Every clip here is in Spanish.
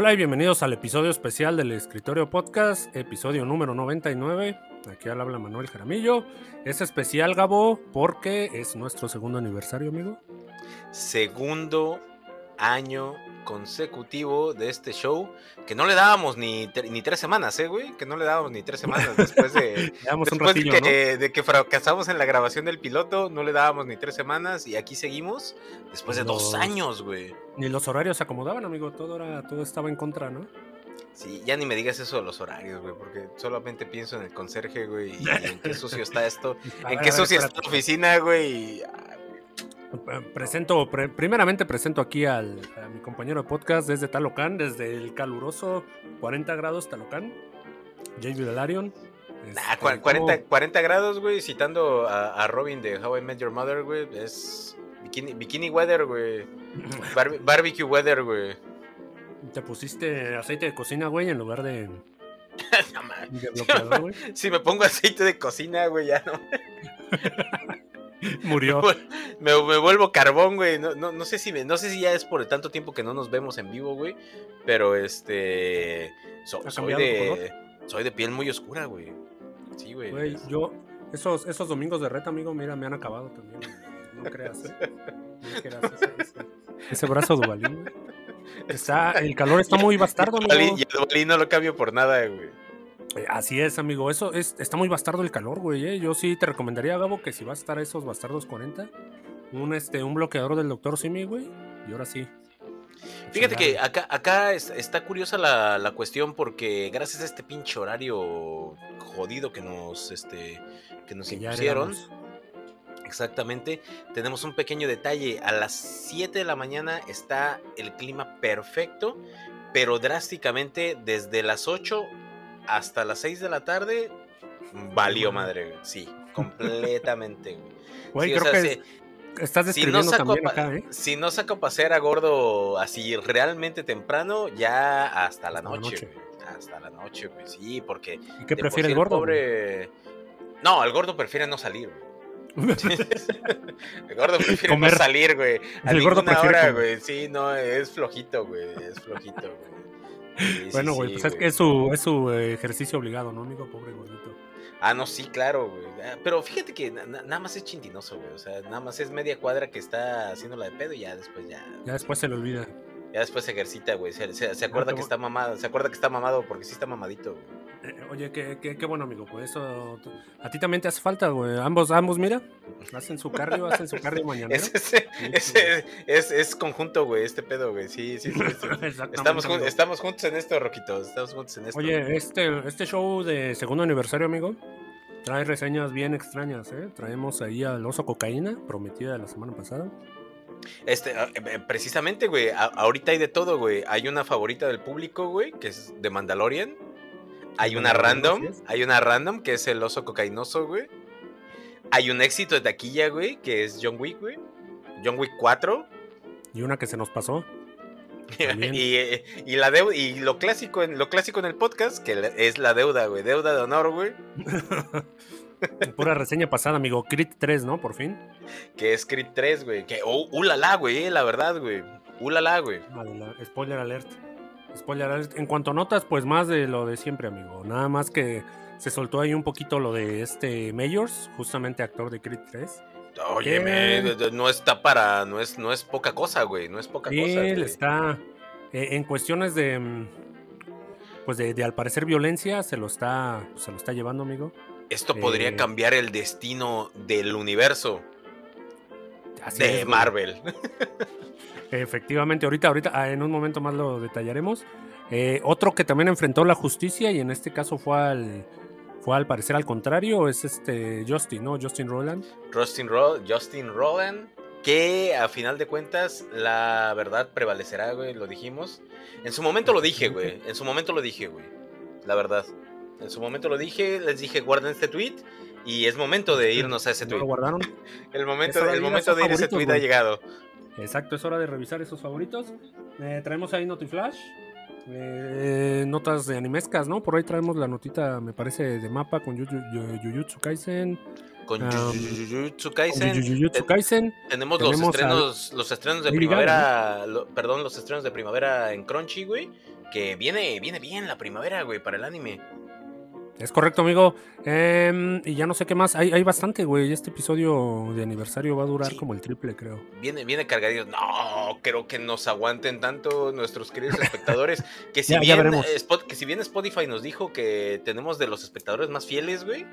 Hola y bienvenidos al episodio especial del Escritorio Podcast, episodio número 99. Aquí al habla Manuel Jaramillo. Es especial, Gabo, porque es nuestro segundo aniversario, amigo. Segundo año consecutivo de este show, que no le dábamos ni, ni tres semanas, ¿eh, güey? Que no le dábamos ni tres semanas después de, después de, que, de, que, fracasamos en la grabación del piloto, no le dábamos ni tres semanas y aquí seguimos después de dos años, güey. Ni los horarios se acomodaban, amigo, todo, era, todo estaba en contra, ¿no? Sí, ya ni me digas eso de los horarios, güey, porque solamente pienso en el conserje, güey, y en qué sucio está esto, en qué sucia está la oficina, güey, y Presento, primeramente presento aquí al, a mi compañero de podcast desde Talocán, desde el caluroso 40 grados Talocán, Jay Vilarion. Nah, 40, 40, grados, güey, citando a, Robin de How I Met Your Mother, güey, es bikini, bikini weather, güey, barbecue weather, güey. ¿Te pusiste aceite de cocina, güey, en lugar de... si me pongo aceite de cocina, güey, ya no. Murió. Me, vuelvo carbón, güey. No, no, sé si no sé si ya es por el tanto tiempo que no nos vemos en vivo, güey. Pero este. soy de. Soy de piel muy oscura, güey. Sí, güey. Güey, yo. Esos, esos domingos de reta, amigo, mira, me han acabado también. No creas. ¿eh? ese, brazo Duvalín, Está, el calor está muy bastardo, amigo. Y el Duvalín no lo cambio por nada, güey. Eh, así es, amigo. Eso es, está muy bastardo el calor, güey. Eh. Yo sí te recomendaría, Gabo, que si vas a estar a esos bastardos 40, un, este, un bloqueador del doctor Simi, güey. Y ahora sí. Fíjate que acá, acá está curiosa la, cuestión porque gracias a este pinche horario jodido que nos, este, que nos impusieron. Exactamente, tenemos un pequeño detalle. A las 7 de la mañana está el clima perfecto, pero drásticamente desde las 8 hasta las 6 de la tarde, valió madre, Sí, completamente, güey. creo que estás describiendo si no también acá, ¿eh? Si no saco pasear a gordo así realmente temprano, ya hasta la noche, Hasta la noche, güey. Sí, porque. ¿Y qué prefiere el gordo? No, el gordo prefiere no salir, güey. el gordo prefiere no salir, güey. A el gordo prefiere hora, güey. Sí, no, es flojito, güey. Es flojito, güey bueno, güey, pues es que es su, es su eh, ejercicio obligado, ¿no, amigo? Pobre gordito. Ah, no, sí, claro, güey. Ah, pero fíjate que nada más es chintinoso, güey. O sea, nada más es media cuadra que está haciendo la de pedo y ya después ya. Ya después se le olvida. Ya después se ejercita, güey. Se, se, acuerda que está mamado. Se acuerda que está mamado porque sí está mamadito, güey. Eh, oye, qué, qué, qué, bueno, amigo. Pues eso. A ti también te hace falta, güey. Ambos, ambos, mira. Hacen su cardio, hacen su cardio mañana. Es, es, es, es, conjunto, güey, este pedo, güey. Sí, sí, sí. estamos, estamos juntos en esto, Roquitos. Estamos juntos en esto. Oye, este, este show de segundo aniversario, amigo. Trae reseñas bien extrañas, ¿eh? Traemos ahí al oso cocaína, prometida de la semana pasada. Este, ah, eh, precisamente, güey, ahorita hay de todo, güey. Hay una favorita del público, güey, que es de Mandalorian. Hay una random, hay una random que es el oso cocainoso, güey. Hay un éxito de taquilla, güey, que es John Wick, güey. John Wick 4. Y una que se nos pasó. y, y, la y lo clásico en lo clásico en el podcast, que es la deuda, güey. Deuda de honor, güey. Pura reseña pasada, amigo. Crit 3, ¿no? Por fin. Que es Crit 3, güey. Que, oh, ulala, güey, eh, la verdad, güey. Ulala, güey. Spoiler alert. Spoiler alert. En cuanto a notas, pues más de lo de siempre, amigo. Nada más que se soltó ahí un poquito lo de este Mayors, justamente actor de Creed 3. Oye, no está para, no es, no es poca cosa, güey, no es poca cosa. Él está eh, en cuestiones de, mm, pues de, de, al parecer violencia, se lo está, se lo está llevando, amigo. Esto podría eh, cambiar el destino del universo de Marvel. Efectivamente, ahorita, ahorita, ah, en un momento más lo detallaremos. Eh, otro que también enfrentó la justicia y en este caso fue al, fue al parecer al contrario, es este Justin, ¿no? Justin Roland. Justin, Justin Roland, que a final de cuentas la verdad prevalecerá, güey, lo dijimos. En su momento lo dije, güey, en su momento lo dije, güey, la verdad. En su momento lo dije, les dije guarden este tweet y es momento de irnos a ese tweet. ¿Lo guardaron? el momento, el momento de ir a ese tweet ha llegado. Exacto, es hora de revisar esos favoritos. Eh, traemos ahí Notiflash. Eh, notas de animescas, ¿no? Por ahí traemos la notita, me parece, de mapa con Jujutsu Kaisen. Con Jujutsu Kaisen. Jujutsu Kaisen. Tenemos, los estrenos, los estrenos de primavera, perdón, los estrenos de primavera en Crunchy, güey. que viene, viene bien la primavera, güey, para el anime. Es correcto, amigo. Em, y ya no sé qué más. Hay, hay bastante, güey. Este episodio de aniversario va a durar como el triple, creo. Viene, viene cargadito. No, creo que nos aguanten tanto nuestros queridos espectadores. Que si, bien, que si bien Spotify nos dijo que tenemos de los espectadores más fieles, güey.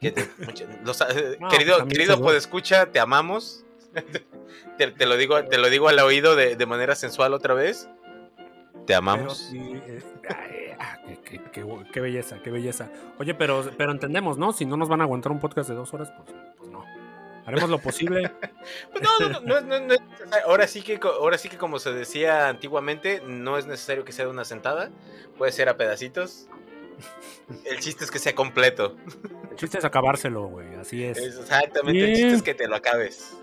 Que querido, querido pues escucha, te amamos. te, lo digo, te lo digo al oído de, de manera sensual otra vez. Te amamos. Eh, ah, qué, belleza, qué belleza. Oye, pero, pero entendemos, ¿no? Si no nos van a aguantar un podcast de dos horas, pues, pues no. Haremos lo posible. Pues no, no, no, no, ahora sí que ahora sí que como se decía antiguamente, no es necesario que sea de una sentada, puede ser a pedacitos. El chiste es que sea completo. El chiste es acabárselo, güey, así es. Exactamente, el chiste es que te lo acabes.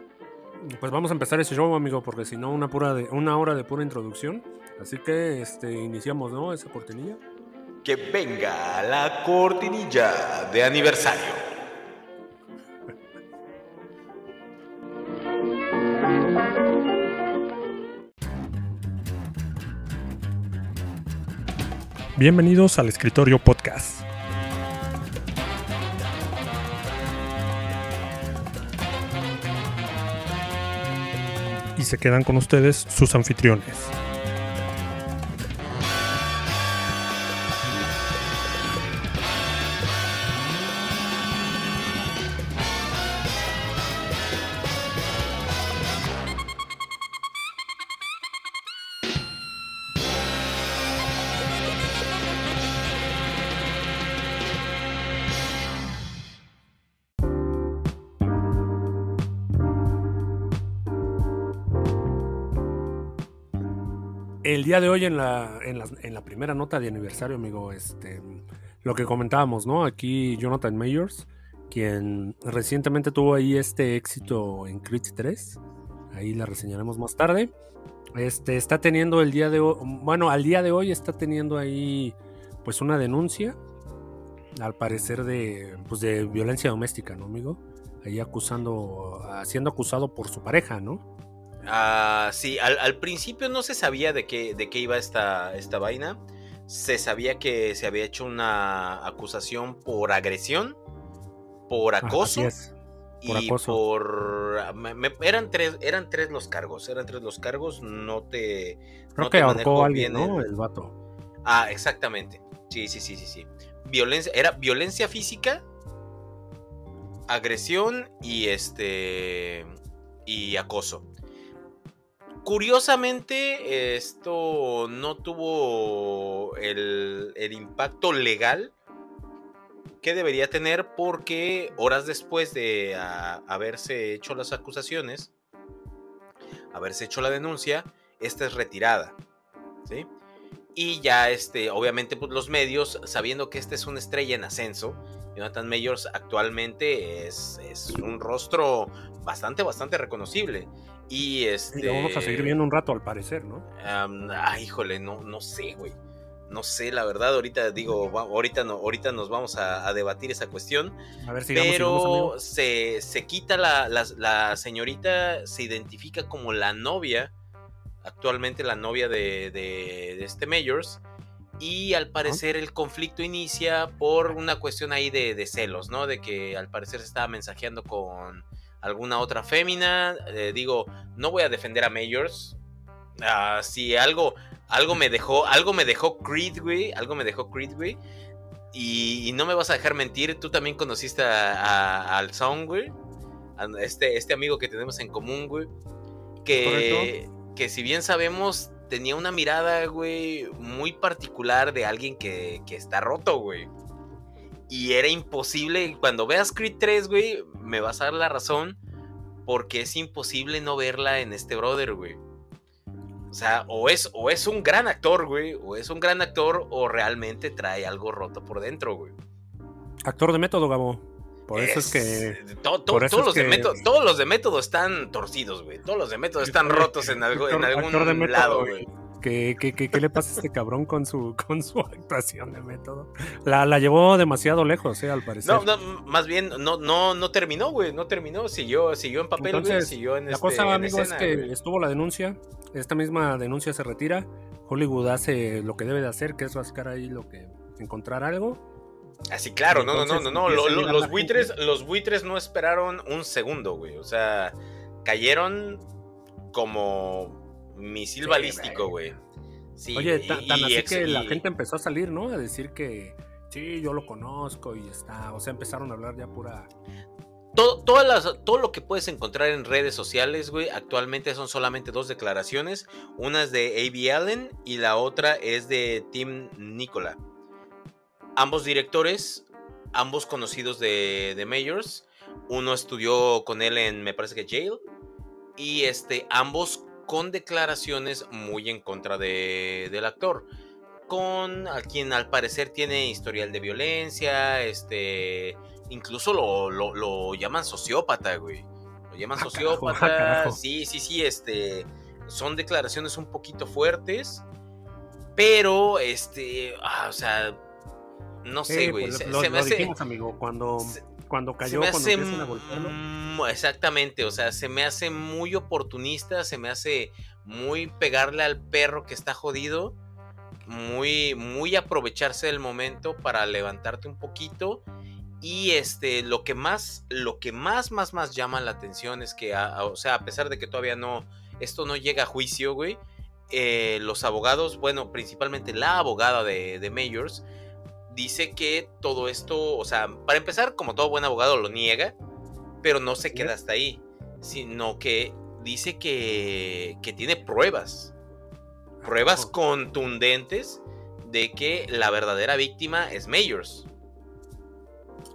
Pues vamos a empezar ese show, amigo, porque si no, una, pura de, una hora de pura introducción. Así que este, iniciamos, ¿no? Esa cortinilla. Que venga la cortinilla de aniversario. Bienvenidos al Escritorio Podcast. Y se quedan con ustedes sus anfitriones. El día de hoy en la, en la, en la primera nota de aniversario, amigo, este, lo que comentábamos, ¿no? Aquí Jonathan Mayors, quien recientemente tuvo ahí este éxito en Creed 3, ahí la reseñaremos más tarde. Este, está teniendo el día de hoy, bueno, al día de hoy está teniendo ahí pues una denuncia, al parecer de, pues de violencia doméstica, ¿no, amigo? Ahí acusando, siendo acusado por su pareja, ¿no? Ah, sí, al, principio no se sabía de qué, de qué iba esta, esta vaina. Se sabía que se había hecho una acusación por agresión, por acoso. Por y acoso. por eran tres eran tres los cargos eran tres los cargos no te creo que ahorcó alguien ¿no? el... vato ah exactamente sí sí sí sí sí violencia era violencia física agresión y este y acoso Curiosamente, esto no tuvo el, impacto legal que debería tener porque horas después de haberse hecho las acusaciones, haberse hecho la denuncia, esta es retirada. ¿sí? Y ya, este, obviamente, pues, los medios, sabiendo que esta es una estrella en ascenso, Jonathan Mayors actualmente es, es un rostro bastante, bastante reconocible. Y este. lo vamos a seguir viendo un rato, al parecer, ¿no? ah, híjole, no, no sé, güey. No sé, la verdad, ahorita digo, ahorita no, ahorita nos vamos a, debatir esa cuestión. A ver, sigamos, pero se, se, quita la, la, señorita, se identifica como la novia, actualmente la novia de, de, este Mayors. Y al parecer el conflicto inicia por una cuestión ahí de, de, celos, ¿no? De que al parecer se estaba mensajeando con, alguna otra fémina. Eh, digo, no voy a defender a Majors. Ah, si algo, algo me dejó, algo me dejó Creed, güey. Algo me dejó Creed, güey. Y, no me vas a dejar mentir, tú también conociste al Song, güey. este, este amigo que tenemos en común, güey. Que, que si bien sabemos, tenía una mirada, güey, muy particular de alguien que, que está roto, güey. Y era imposible. Cuando veas Creed 3, güey, me vas a dar la razón. Porque es imposible no verla en este brother, güey. O sea, o es, o es un gran actor, güey. O es un gran actor, o realmente trae algo roto por dentro, güey. Actor de método, Gabo. Por eso es, que. todos, los de método, todos los de método están torcidos, güey. Todos los de método están rotos en, algo, en algún lado, güey. ¿Qué, qué, le pasa a este cabrón con su, con su actuación de método? La, la llevó demasiado lejos, eh, al parecer. No, no más bien, no, no, no terminó, güey. No terminó. Siguió, siguió en papel, Entonces, siguió en La cosa, este, amigo, es que estuvo la denuncia. Esta misma denuncia se retira. Hollywood hace lo que debe de hacer, que es rascar ahí lo que encontrar algo. Así, claro, no, no, no, no, no. los buitres, los buitres no esperaron un segundo, güey. O sea, cayeron como misil balístico, güey. Oye, tan, así que la gente empezó a salir, ¿no? A decir que sí, yo lo conozco y está. O sea, empezaron a hablar ya pura. Todo, todas las, todo lo que puedes encontrar en redes sociales, güey, actualmente son solamente dos declaraciones. Una es de A.B. Allen y la otra es de Tim Nicola. Ambos directores, ambos conocidos de, de Mayors. Uno estudió con él en, me parece que Jail. Y este, ambos con declaraciones muy en contra de, del actor. Con a quien al parecer tiene historial de violencia, este, incluso lo, lo, llaman sociópata, güey. Lo llaman ah, sociópata. Ah, sí, sí, sí, este, son declaraciones un poquito fuertes, pero, este, ah, o sea, no sé, güey. Pues, se, me hace, amigo, cuando, cuando cayó, cuando hace, a Exactamente, o sea, se me hace muy oportunista, se me hace muy pegarle al perro que está jodido, muy, muy aprovecharse del momento para levantarte un poquito. Y este, lo que más, lo que más, más, más llama la atención es que, o sea, a pesar de que todavía no, esto no llega a juicio, güey, eh, los abogados, bueno, principalmente la abogada de, de Mayors, dice que todo esto, o sea, para empezar, como todo buen abogado lo niega, pero no se queda hasta ahí, sino que dice que, que tiene pruebas, pruebas contundentes de que la verdadera víctima es Mayors.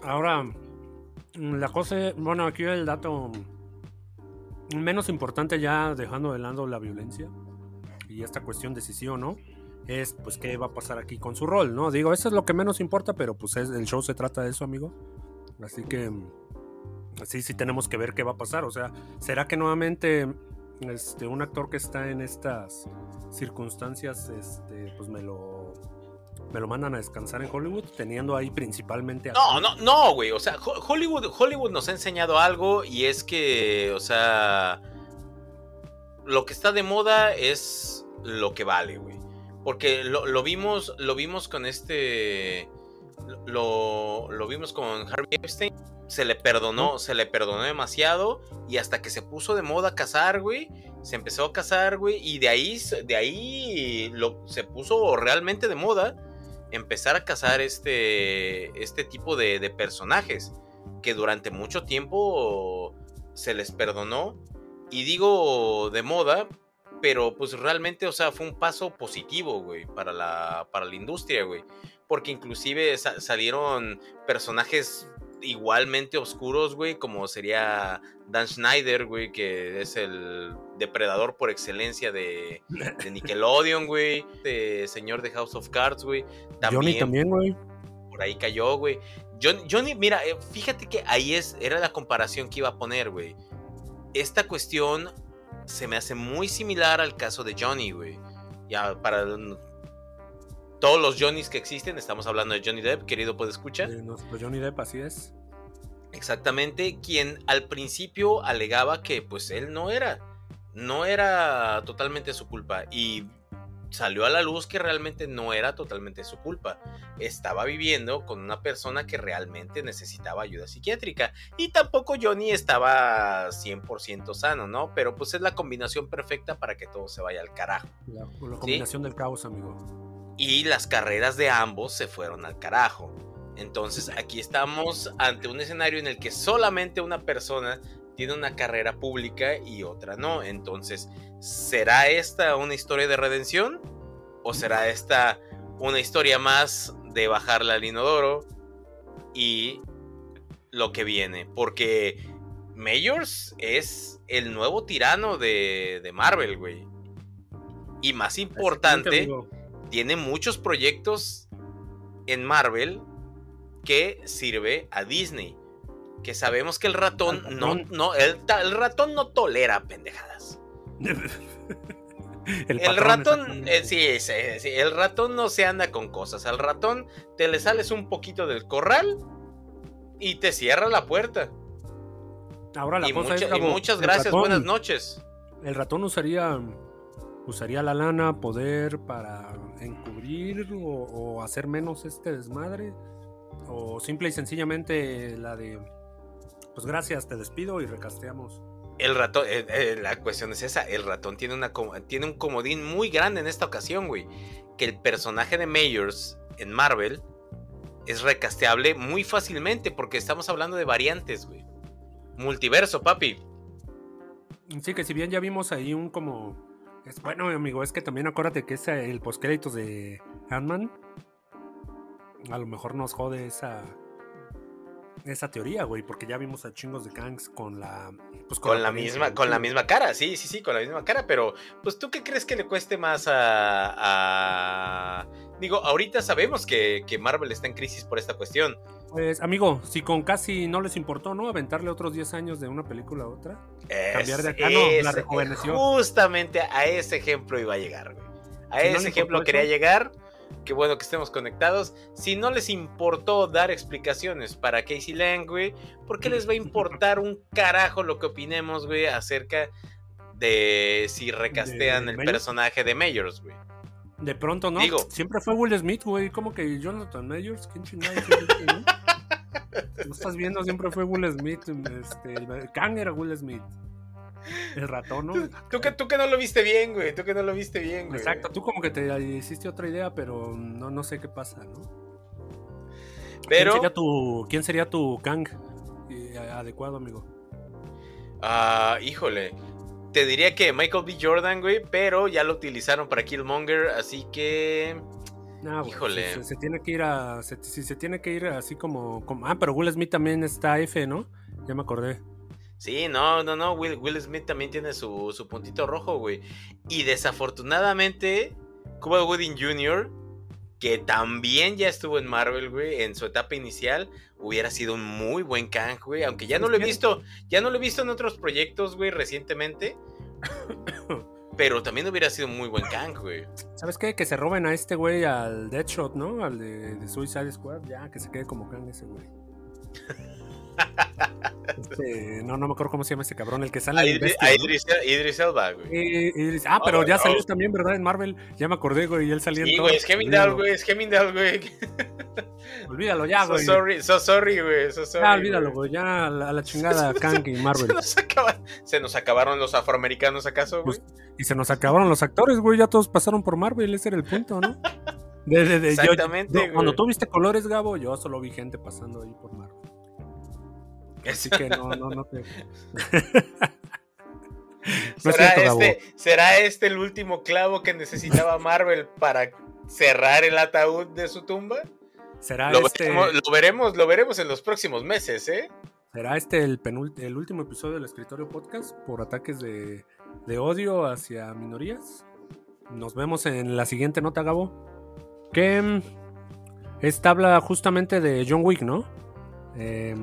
Ahora, la cosa, bueno, aquí el dato menos importante ya dejando de lado la violencia y esta cuestión de si sí o no, es pues qué va a pasar aquí con su rol, ¿no? Digo, eso es lo que menos importa, pero pues el show se trata de eso, amigo. Así que sí, sí tenemos que ver qué va a pasar. O sea, ¿será que nuevamente este, un actor que está en estas circunstancias, este, pues me lo, me lo mandan a descansar en Hollywood, teniendo ahí principalmente... No, no, no, güey. O sea, Hollywood, Hollywood nos ha enseñado algo y es que, o sea, lo que está de moda es lo que vale, güey. Porque lo, vimos, lo vimos con este. Lo, vimos con Harvey Epstein. Se le perdonó, se le perdonó demasiado. Y hasta que se puso de moda casar, güey. Se empezó a casar, güey. Y de ahí, de ahí lo, se puso realmente de moda. Empezar a casar este, este tipo de, de personajes. Que durante mucho tiempo se les perdonó. Y digo de moda pero pues realmente, o sea, fue un paso positivo, güey, para la, para la industria, güey. Porque inclusive salieron personajes igualmente oscuros, güey, como sería Dan Schneider, güey, que es el depredador por excelencia de, Nickelodeon, güey, de señor de House of Cards, güey. Johnny también, güey. Por ahí cayó, güey. Johnny, Johnny, mira, eh, fíjate que ahí es, era la comparación que iba a poner, güey. Esta cuestión se me hace muy similar al caso de Johnny, güey. Ya para todos los Johnnys que existen, estamos hablando de Johnny Depp, querido puede escuchar. Johnny Depp, así es. Exactamente, quien al principio alegaba que pues él no era, no era totalmente su culpa y salió a la luz que realmente no era totalmente su culpa. Estaba viviendo con una persona que realmente necesitaba ayuda psiquiátrica. Y tampoco Johnny estaba 100% sano, ¿no? Pero pues es la combinación perfecta para que todo se vaya al carajo. La, combinación del caos, amigo. Y las carreras de ambos se fueron al carajo. Entonces aquí estamos ante un escenario en el que solamente una persona tiene una carrera pública y otra no. Entonces, ¿será esta una historia de redención? ¿O será esta una historia más de bajarla al inodoro y lo que viene? Porque Mayors es el nuevo tirano de, de Marvel, güey. Y más importante, tiene muchos proyectos en Marvel que sirve a Disney que sabemos que el ratón, no, no, el, ratón no tolera pendejadas. el, ratón, eh, sí, sí, el ratón no se anda con cosas. Al ratón te le sales un poquito del corral y te cierra la puerta. Ahora la y, cosa y muchas gracias, buenas noches. El ratón usaría usaría la lana, poder para encubrir o, hacer menos este desmadre. O simple y sencillamente la de, pues gracias, te despido y recasteamos. El ratón, eh, eh, la cuestión es esa, el ratón tiene, una, tiene un comodín muy grande en esta ocasión, güey. Que el personaje de Mayors en Marvel es recasteable muy fácilmente porque estamos hablando de variantes, güey. Multiverso, papi. Sí, que si bien ya vimos ahí un como... Es, bueno, amigo, es que también acuérdate que es el postcréditos de Ant-Man. A lo mejor nos jode esa esa teoría, güey, porque ya vimos a chingos de Kangs con la pues, con, la, misma con la misma cara, sí, sí, sí, con la misma cara, pero pues tú qué crees que le cueste más a, digo, ahorita sabemos que, que Marvel está en crisis por esta cuestión. Pues, amigo, si con casi no les importó, ¿no? Aventarle otros 10 años de una película a otra. cambiar de acá, no, la rejuveneció. Justamente a ese ejemplo iba a llegar, güey. A ese ejemplo quería llegar. Qué bueno que estemos conectados. Si no les importó dar explicaciones para Casey Lang, güey, ¿por qué les va a importar un carajo lo que opinemos, güey, acerca de si recastean el personaje de Mayors, güey? De pronto, ¿no? Digo, siempre fue Will Smith, güey. Como que Jonathan Mayors, ¿quién chingado? ¿No estás viendo? Siempre fue Will Smith. Este, el Kang era Will Smith. El ratón, ¿no? Tú, que, tú que no lo viste bien, güey. Tú que no lo viste bien, güey. Exacto, tú como que te hiciste otra idea, pero no, no sé qué pasa, ¿no? Pero... ¿Quién sería tu, quién sería tu Kang eh, adecuado, amigo? Ah, híjole. Te diría que Michael B. Jordan, güey, pero ya lo utilizaron para Killmonger, así que. Híjole. Se, tiene que ir a. Si se, tiene que ir así como, Ah, pero Will Smith también está F, ¿no? Ya me acordé. Sí, no, no, no. Will, Will Smith también tiene su, su puntito rojo, güey. Y desafortunadamente, Cuba Gooding Jr que también ya estuvo en Marvel, güey, en su etapa inicial, hubiera sido un muy buen Kang, güey, aunque ya no lo he visto, ya no lo he visto en otros proyectos, güey, recientemente. pero también hubiera sido muy buen Kang, güey. ¿Sabes qué? Que se roben a este güey al Deadshot, ¿no? Al de, de Suicide Squad, ya, que se quede como Kang ese güey. Este, no, no me acuerdo cómo se llama ese cabrón, el que sale. A, Idris, Elba, güey. ah, pero ya salió también, ¿verdad? En Marvel. Ya me acordé, güey, y él salía sí, güey, es Hemingway, güey, es Hemingway, güey. Olvídalo ya, güey. So sorry, so sorry, güey. So sorry, olvídalo, güey. Ya a la, chingada Kang y Marvel. Se nos, se nos, acabaron los afroamericanos, ¿acaso, güey? Pues, y se nos acabaron los actores, güey. Ya todos pasaron por Marvel, ese era el punto, ¿no? Exactamente. cuando tú viste colores, Gabo, yo solo vi gente pasando ahí por Marvel. Así que no, no, no te... ¿Será, este, ¿Será este el último clavo que necesitaba Marvel para cerrar el ataúd de su tumba? ¿Será lo, este... veremos, lo veremos, lo veremos en los próximos meses, ¿eh? ¿Será este el, el último episodio del Escritorio Podcast por ataques de, de odio hacia minorías? Nos vemos en la siguiente nota, Gabo. Que mm, esta habla justamente de John Wick, ¿no? Eh,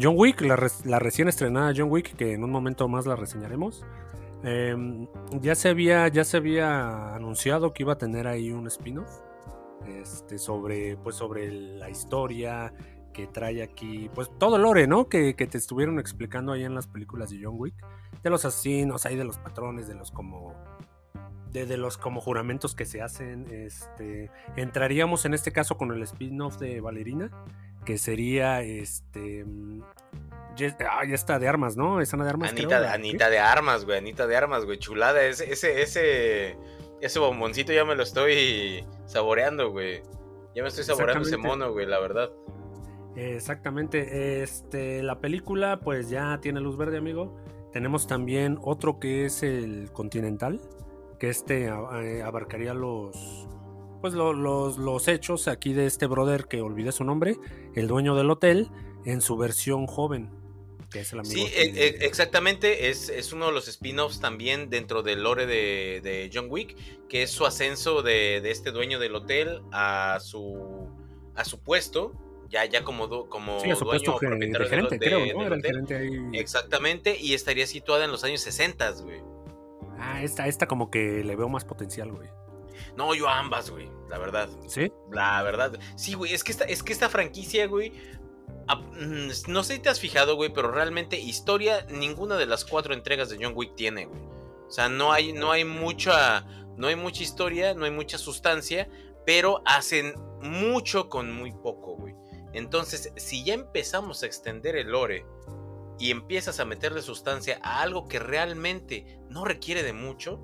John Wick, la, recién estrenada John Wick, que en un momento más la reseñaremos. Em, ya, se había, ya se había anunciado que iba a tener ahí un spin-off este, sobre, pues, sobre la historia que trae aquí, pues todo lore, ¿no? Que, te estuvieron explicando ahí en las películas de John Wick, de los asesinos, ahí de los patrones, de los como de, los como juramentos que se hacen. Este, entraríamos en este caso con el spin-off de Valerina, que sería este. Mm, ah, ya, está de armas, ¿no? Es Ana de armas. Anita, Anita de armas, güey. Anita de armas, güey. Chulada. Ese, ese, ese, ese bomboncito ya me lo estoy saboreando, güey. Ya me estoy saboreando ese mono, güey, la verdad. Exactamente. Este, la película, pues ya tiene luz verde, amigo. Tenemos también otro que es el Continental, que este eh, abarcaría los pues los, los hechos aquí de este brother que olvidé su nombre, el dueño del hotel, en su versión joven. Que es el amigo sí, e, e, exactamente, es, es, uno de los spin-offs también dentro del lore de, de, John Wick, que es su ascenso de, de, este dueño del hotel a su, a su puesto, ya, ya como, como sí, dueño de, gerente, creo, ¿no? Era el gerente ahí. Exactamente, y estaría situada en los años 60, güey. Ah, esta, esta como que le veo más potencial, güey. No, yo ambas, güey, la verdad. ¿Sí? La verdad. Sí, güey, es que esta, es que esta franquicia, güey, mm, no sé si te has fijado, güey, pero realmente historia ninguna de las cuatro entregas de John Wick tiene, güey. O sea, no hay, no hay mucha, no hay mucha historia, no hay mucha sustancia, pero hacen mucho con muy poco, güey. Entonces, si ya empezamos a extender el lore y empiezas a meterle sustancia a algo que realmente no requiere de mucho,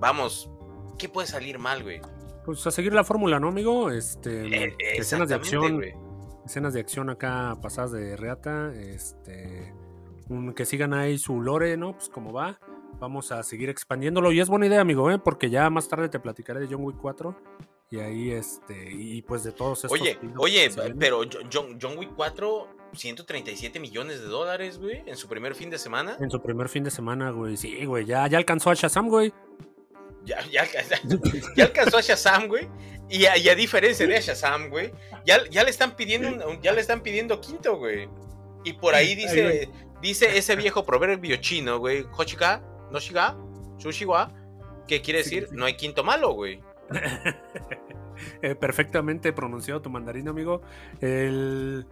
vamos, ¿qué puede salir mal, güey? Pues a seguir la fórmula, ¿no, amigo? Este, Eh, escenas de acción, güey. escenas de acción acá pasadas de reata, este, un- que sigan ahí su lore, ¿no? Pues como va, vamos a seguir expandiéndolo y es buena idea, amigo, ¿eh? Porque ya más tarde te platicaré de John Wick 4 y ahí, este, y pues de todos estos. Oye, oye, pero Jo- John, John Wick 4, 137 millones de dólares, güey, en su primer fin de semana. En su primer fin de semana, güey, sí, güey, ya, ya alcanzó a Shazam, güey. Ya, ya, ya, alcanzó a Shazam, güey. Y a, y a diferencia de Shazam, güey, ya, ya le están pidiendo ya le están pidiendo quinto, güey. Y por ahí dice, dice ese viejo proverbio chino, güey, Hochiga, no shiga, sushiwa, que quiere decir no hay quinto malo, güey. Eh, perfectamente pronunciado tu mandarín, amigo. El...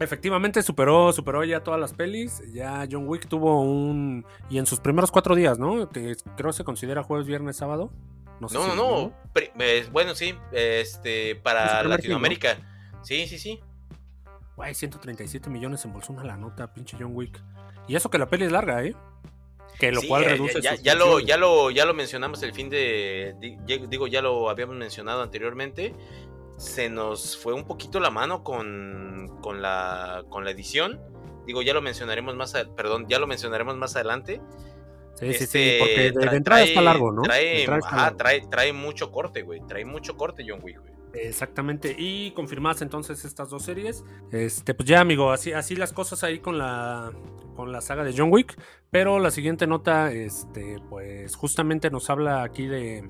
Efectivamente superó, superó ya todas las pelis. Ya John Wick tuvo un... Y en sus primeros cuatro días, ¿no? Que creo se considera jueves, viernes, sábado. No, sé No, si- no, no. bueno, sí, este, Es para film, ¿no? Latinoamérica. Sí, sí, sí. Güey, 137 millones embolsó una la nota, pinche John Wick. Y eso que la peli es larga, ¿eh? Que lo Sí, cual reduce ya, ya lo, ya lo ya lo mencionamos el fin de digo ya lo habíamos mencionado anteriormente se nos fue un poquito la mano con, con la con la edición digo ya lo mencionaremos más a- perdón ya lo mencionaremos más adelante Sí, sí, sí, Este, porque de, de tra- entrada está largo, ¿no? Trae, ajá, largo. trae trae mucho corte güey trae mucho corte John Wick güey Exactamente, y confirmadas entonces estas dos series. Este, pues ya, amigo, así, así las cosas ahí con la con la saga de John Wick. Pero la siguiente nota, este, pues justamente nos habla aquí de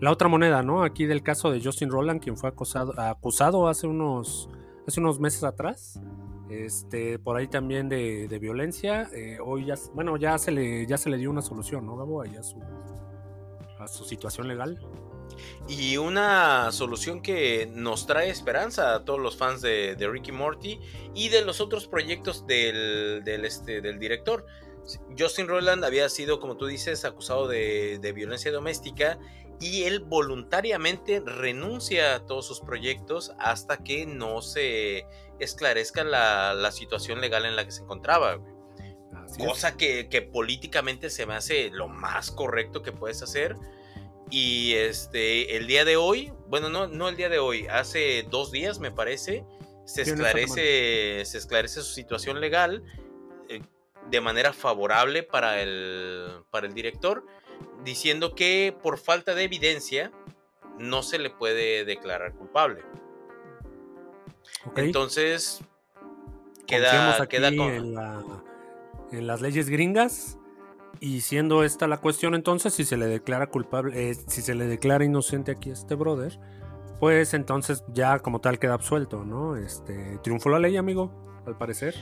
la otra moneda, ¿no? Aquí del caso de Justin Roland, quien fue acusado, acusado hace unos hace unos meses atrás. Este, por ahí también de, violencia. Eh, hoy ya, bueno, ya se le, ya se le dio una solución, ¿no, Gabo? Ahí a su, a su situación legal. Y una solución que nos trae esperanza a todos los fans de, de Ricky Morty y de los otros proyectos del, del, este, del director. Justin Roiland había sido, como tú dices, acusado de violencia doméstica y él voluntariamente renuncia a todos sus proyectos hasta que no se esclarezca la, la situación legal en la que se encontraba. güey. Cosa que, que políticamente se me hace lo más correcto que puedes hacer. Y este, el día de hoy, bueno, no, no el día de hoy, hace dos días me parece, se esclarece, se esclarece su situación legal eh, de manera favorable para el, para el director, diciendo que por falta de evidencia no se le puede declarar culpable. Entonces, queda, aquí queda con... en, la- en las leyes gringas y siendo esta la cuestión entonces si se le declara culpable eh, si se le declara inocente aquí a este brother pues entonces ya como tal queda absuelto no este triunfó la ley amigo al parecer.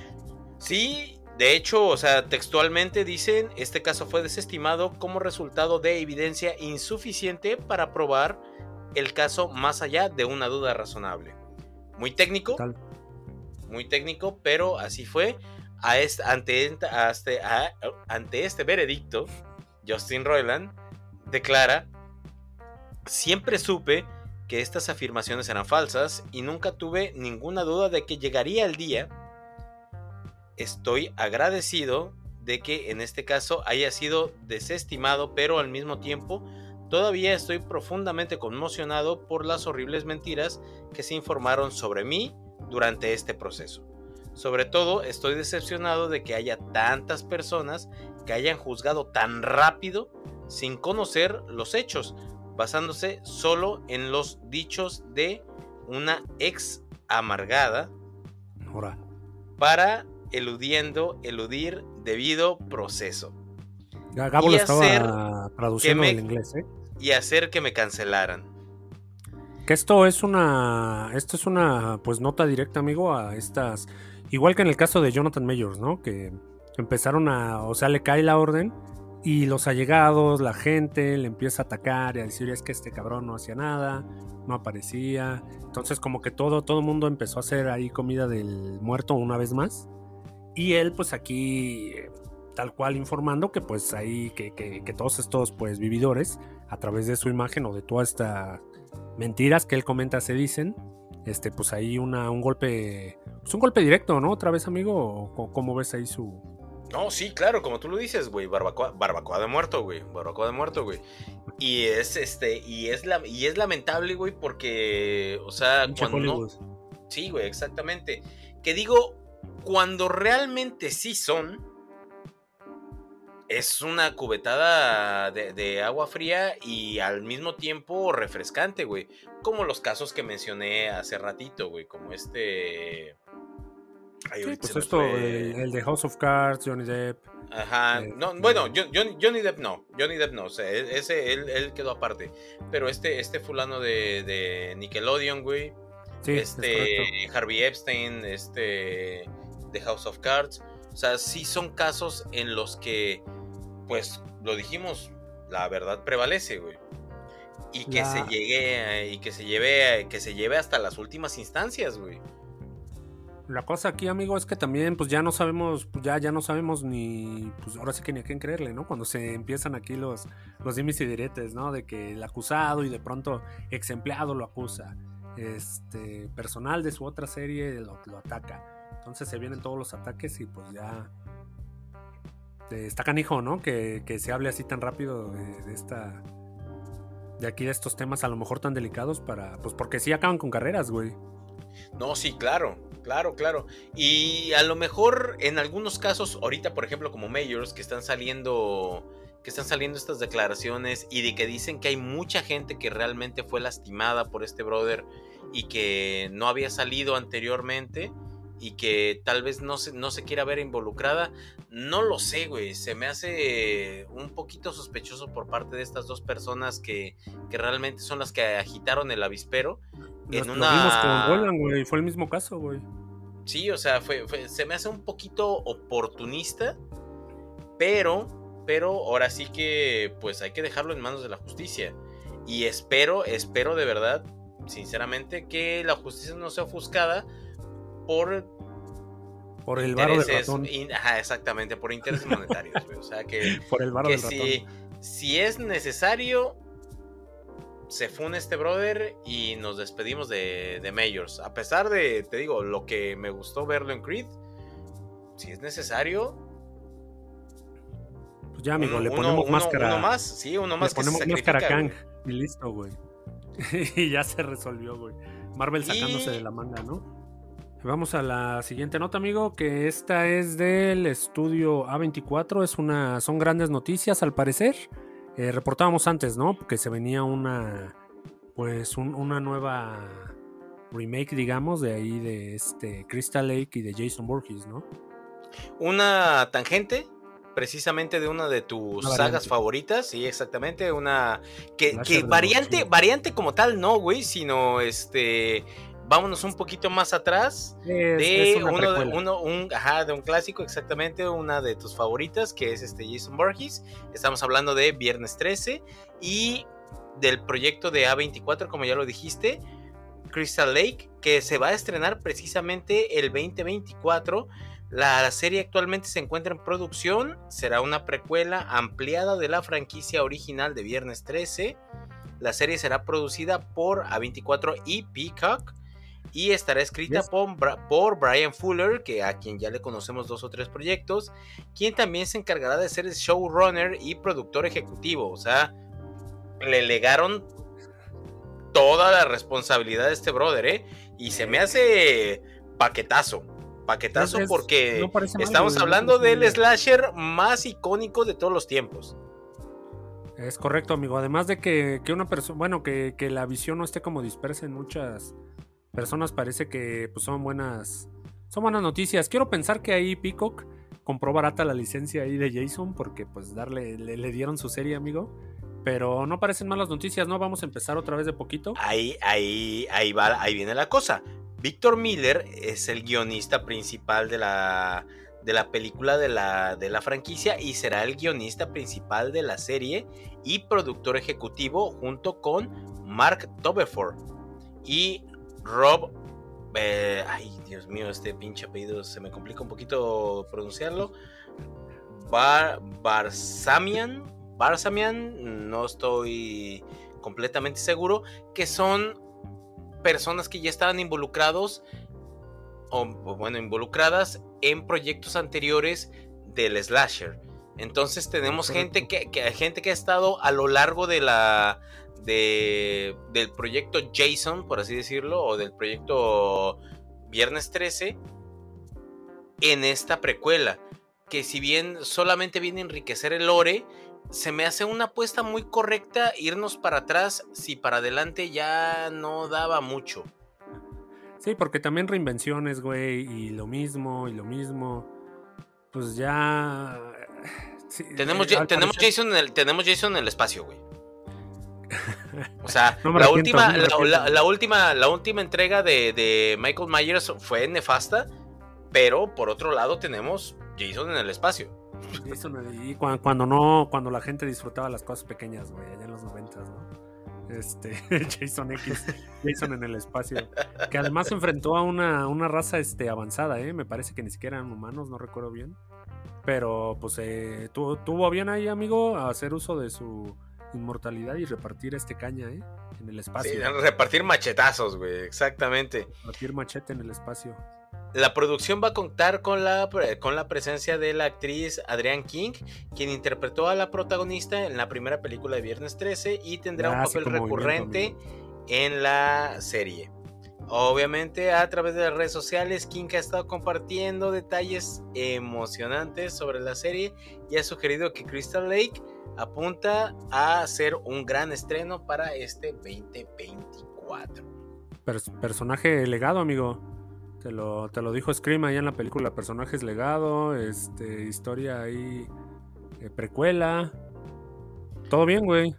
Sí, de hecho, o sea, textualmente dicen, este caso fue desestimado como resultado de evidencia insuficiente para probar el caso más allá de una duda razonable. Muy técnico, tal muy técnico, pero así fue. A este, ante, a este, a- ante este veredicto, Justin Roiland declara, siempre supe que estas afirmaciones eran falsas y nunca tuve ninguna duda de que llegaría el día. Estoy agradecido de que en este caso haya sido desestimado, pero al mismo tiempo todavía estoy profundamente conmocionado por las horribles mentiras que se informaron sobre mí durante este proceso. Sobre todo estoy decepcionado de que haya tantas personas que hayan juzgado tan rápido sin conocer los hechos, basándose solo en los dichos de una ex amargada para eludiendo eludir debido proceso Gabo Y lo estaba traduciendo me- del inglés ¿eh? y hacer que me cancelaran. Que esto es una. Esto es una pues nota directa, amigo, a estas. Igual que en el caso de Jonathan Mayors, ¿no? Que empezaron a. O sea, le cae la orden. Y los allegados, la gente, le empieza a atacar y a decir es que este cabrón no hacía nada, no aparecía. Entonces, como que todo, todo mundo empezó a hacer ahí comida del muerto una vez más. Y él, pues aquí tal cual informando que pues ahí, que, que, todos estos pues vividores, a través de su imagen o de todas estas mentiras que él comenta se dicen, este, pues ahí una, un golpe, pues un golpe directo, ¿no? Otra vez, amigo, ¿o cómo ves ahí su, no, sí, claro, como tú lo dices, güey, barbacoa, barbacoa de muerto, güey, barbacoa de muerto, güey. Y es este y es la y es lamentable, güey, porque o sea, cuando no Sí, güey, exactamente. Que digo, cuando realmente sí son es una cubetada de, agua fría y al mismo tiempo refrescante, güey. Como los casos que mencioné hace ratito, güey. Como este sí, pues esto, el, de House of Cards, Johnny Depp. Ajá, eh, no, bueno, Johnny Depp no, Johnny Depp no, o sea, e, ese, él, quedó aparte. Pero este, este fulano de, Nickelodeon, güey. este, Harvey Epstein, este, de House of Cards. O sea, sí son casos en los que, pues, lo dijimos, la verdad prevalece, güey. Y que se llegue, y que se lleve, que se lleve hasta las últimas instancias, güey. La cosa aquí, amigo, es que también, pues ya no sabemos, ya, ya no sabemos ni, pues ahora sí que ni a quién creerle, ¿no? Cuando se empiezan aquí los, los dimes y diretes, ¿no? De que el acusado y de pronto ex empleado lo acusa, este, personal de su otra serie lo, ataca. Entonces se vienen todos los ataques y pues ya eh, está canijo, ¿no? Que, que, se hable así tan rápido de, esta. De aquí de estos temas a lo mejor tan delicados para. Pues porque sí acaban con carreras, güey. No, sí, claro. Claro, claro. Y a lo mejor en algunos casos, ahorita por ejemplo como Mayors, que están saliendo que están saliendo estas declaraciones y de que dicen que hay mucha gente que realmente fue lastimada por este brother y que no había salido anteriormente y que tal vez no se, no se quiera ver involucrada. No lo sé, güey. Se me hace un poquito sospechoso por parte de estas dos personas que, que realmente son las que agitaron el avispero en una... güey. Fue el mismo caso, güey. Sí, o sea, fue, se me hace un poquito oportunista, pero, pero ahora sí que, pues hay que dejarlo en manos de la justicia. Y espero, espero de verdad, sinceramente, que la justicia no sea ofuscada por por el varo de ratón. ajá, exactamente, por intereses monetarios, güey. O sea que, por el varo que si, si es necesario, se fune este brother y nos despedimos de, de Majors. A pesar de, te digo, lo que me gustó verlo en Creed, si es necesario. Pues ya, amigo, le ponemos máscara. Uno más, sí, uno más. Le ponemos máscara Kang y listo, güey. y ya se resolvió, güey. Marvel sacándose de la manga, ¿no? Vamos a la siguiente nota, amigo, que esta es del estudio A24. Es una, son grandes noticias, al parecer. Eh, reportábamos antes, ¿no? Que se venía una, pues, una nueva remake, digamos, de ahí de este Crystal Lake y de Jason Borges, ¿no? Una tangente, precisamente de una de tus sagas favoritas, sí, exactamente, una que, que variante, variante como tal, no, güey, sino este vámonos un poquito más atrás de, uno, de, uno un, ajá, de un clásico, exactamente, una de tus favoritas, que es este Jason Borges. Estamos hablando de Viernes 13 y del proyecto de A24, como ya lo dijiste, Crystal Lake, que se va a estrenar precisamente el 2024. La serie actualmente se encuentra en producción, será una precuela ampliada de la franquicia original de Viernes 13. La serie será producida por A24 y Peacock y estará escrita por, Brian Fuller, que a quien ya le conocemos dos o tres proyectos, quien también se encargará de ser el showrunner y productor ejecutivo. O sea, le legaron toda la responsabilidad de este brother, ¿eh? Y se me hace paquetazo. Paquetazo porque estamos hablando del slasher más icónico de todos los tiempos. Es correcto, amigo. Además de que, una persona, bueno, que, que, la visión no esté como dispersa en muchas personas parece que pues, son buenas son buenas noticias. Quiero pensar que ahí Peacock compró barata la licencia ahí de Jason porque pues darle le, dieron su serie, amigo. Pero no parecen malas noticias, ¿no? Vamos a empezar otra vez de poquito. Ahí, ahí, ahí va, ahí viene la cosa. Víctor Miller es el guionista principal de la, de la película de la, de la franquicia y será el guionista principal de la serie y productor ejecutivo junto con Mark Toberford. Y Rob. Eh, ay, Dios mío, este pinche apellido se me complica un poquito pronunciarlo. Bar Barsamian, Barsamian, no estoy completamente seguro, que son personas que ya estaban involucrados o, bueno, involucradas en proyectos anteriores del slasher. Entonces tenemos gente que, gente que ha estado a lo largo de la de, del proyecto Jason, por así decirlo, o del proyecto Viernes 13 en esta precuela, que si bien solamente viene a enriquecer el lore, se me hace una apuesta muy correcta irnos para atrás si para adelante ya no daba mucho. Sí, porque también reinvenciones, güey, y lo mismo, y lo mismo. Pues ya. tenemos, eh, tenemos, Jason en el, tenemos Jason en el espacio, güey. O sea, la, última, la, última, la última entrega de, de, Michael Myers fue nefasta, pero por otro lado tenemos Jason en el espacio. y cuando, no, cuando la gente disfrutaba las cosas pequeñas, güey, allá en los noventas, ¿no? Este, Jason X, Jason en el espacio. Que además se enfrentó a una, una raza este, avanzada, ¿eh? Me parece que ni siquiera eran humanos, no recuerdo bien. Pero pues eh, tuvo, bien ahí, amigo, a hacer uso de su inmortalidad y repartir este caña, ¿eh? En el espacio. Sí, repartir machetazos, güey, exactamente. Repartir machete en el espacio. La producción va a contar con la, con la presencia de la actriz Adrienne King, quien interpretó a la protagonista en la primera película de Viernes 13 y tendrá un papel recurrente en la serie. Obviamente a través de las redes sociales, King ha estado compartiendo detalles emocionantes sobre la serie y ha sugerido que Crystal Lake apunta a ser un gran estreno para este 2024. personaje legado, amigo. Te lo, te lo dijo Scream ahí en la película. Personajes legado, este, historia ahí, eh, precuela. Todo bien, güey.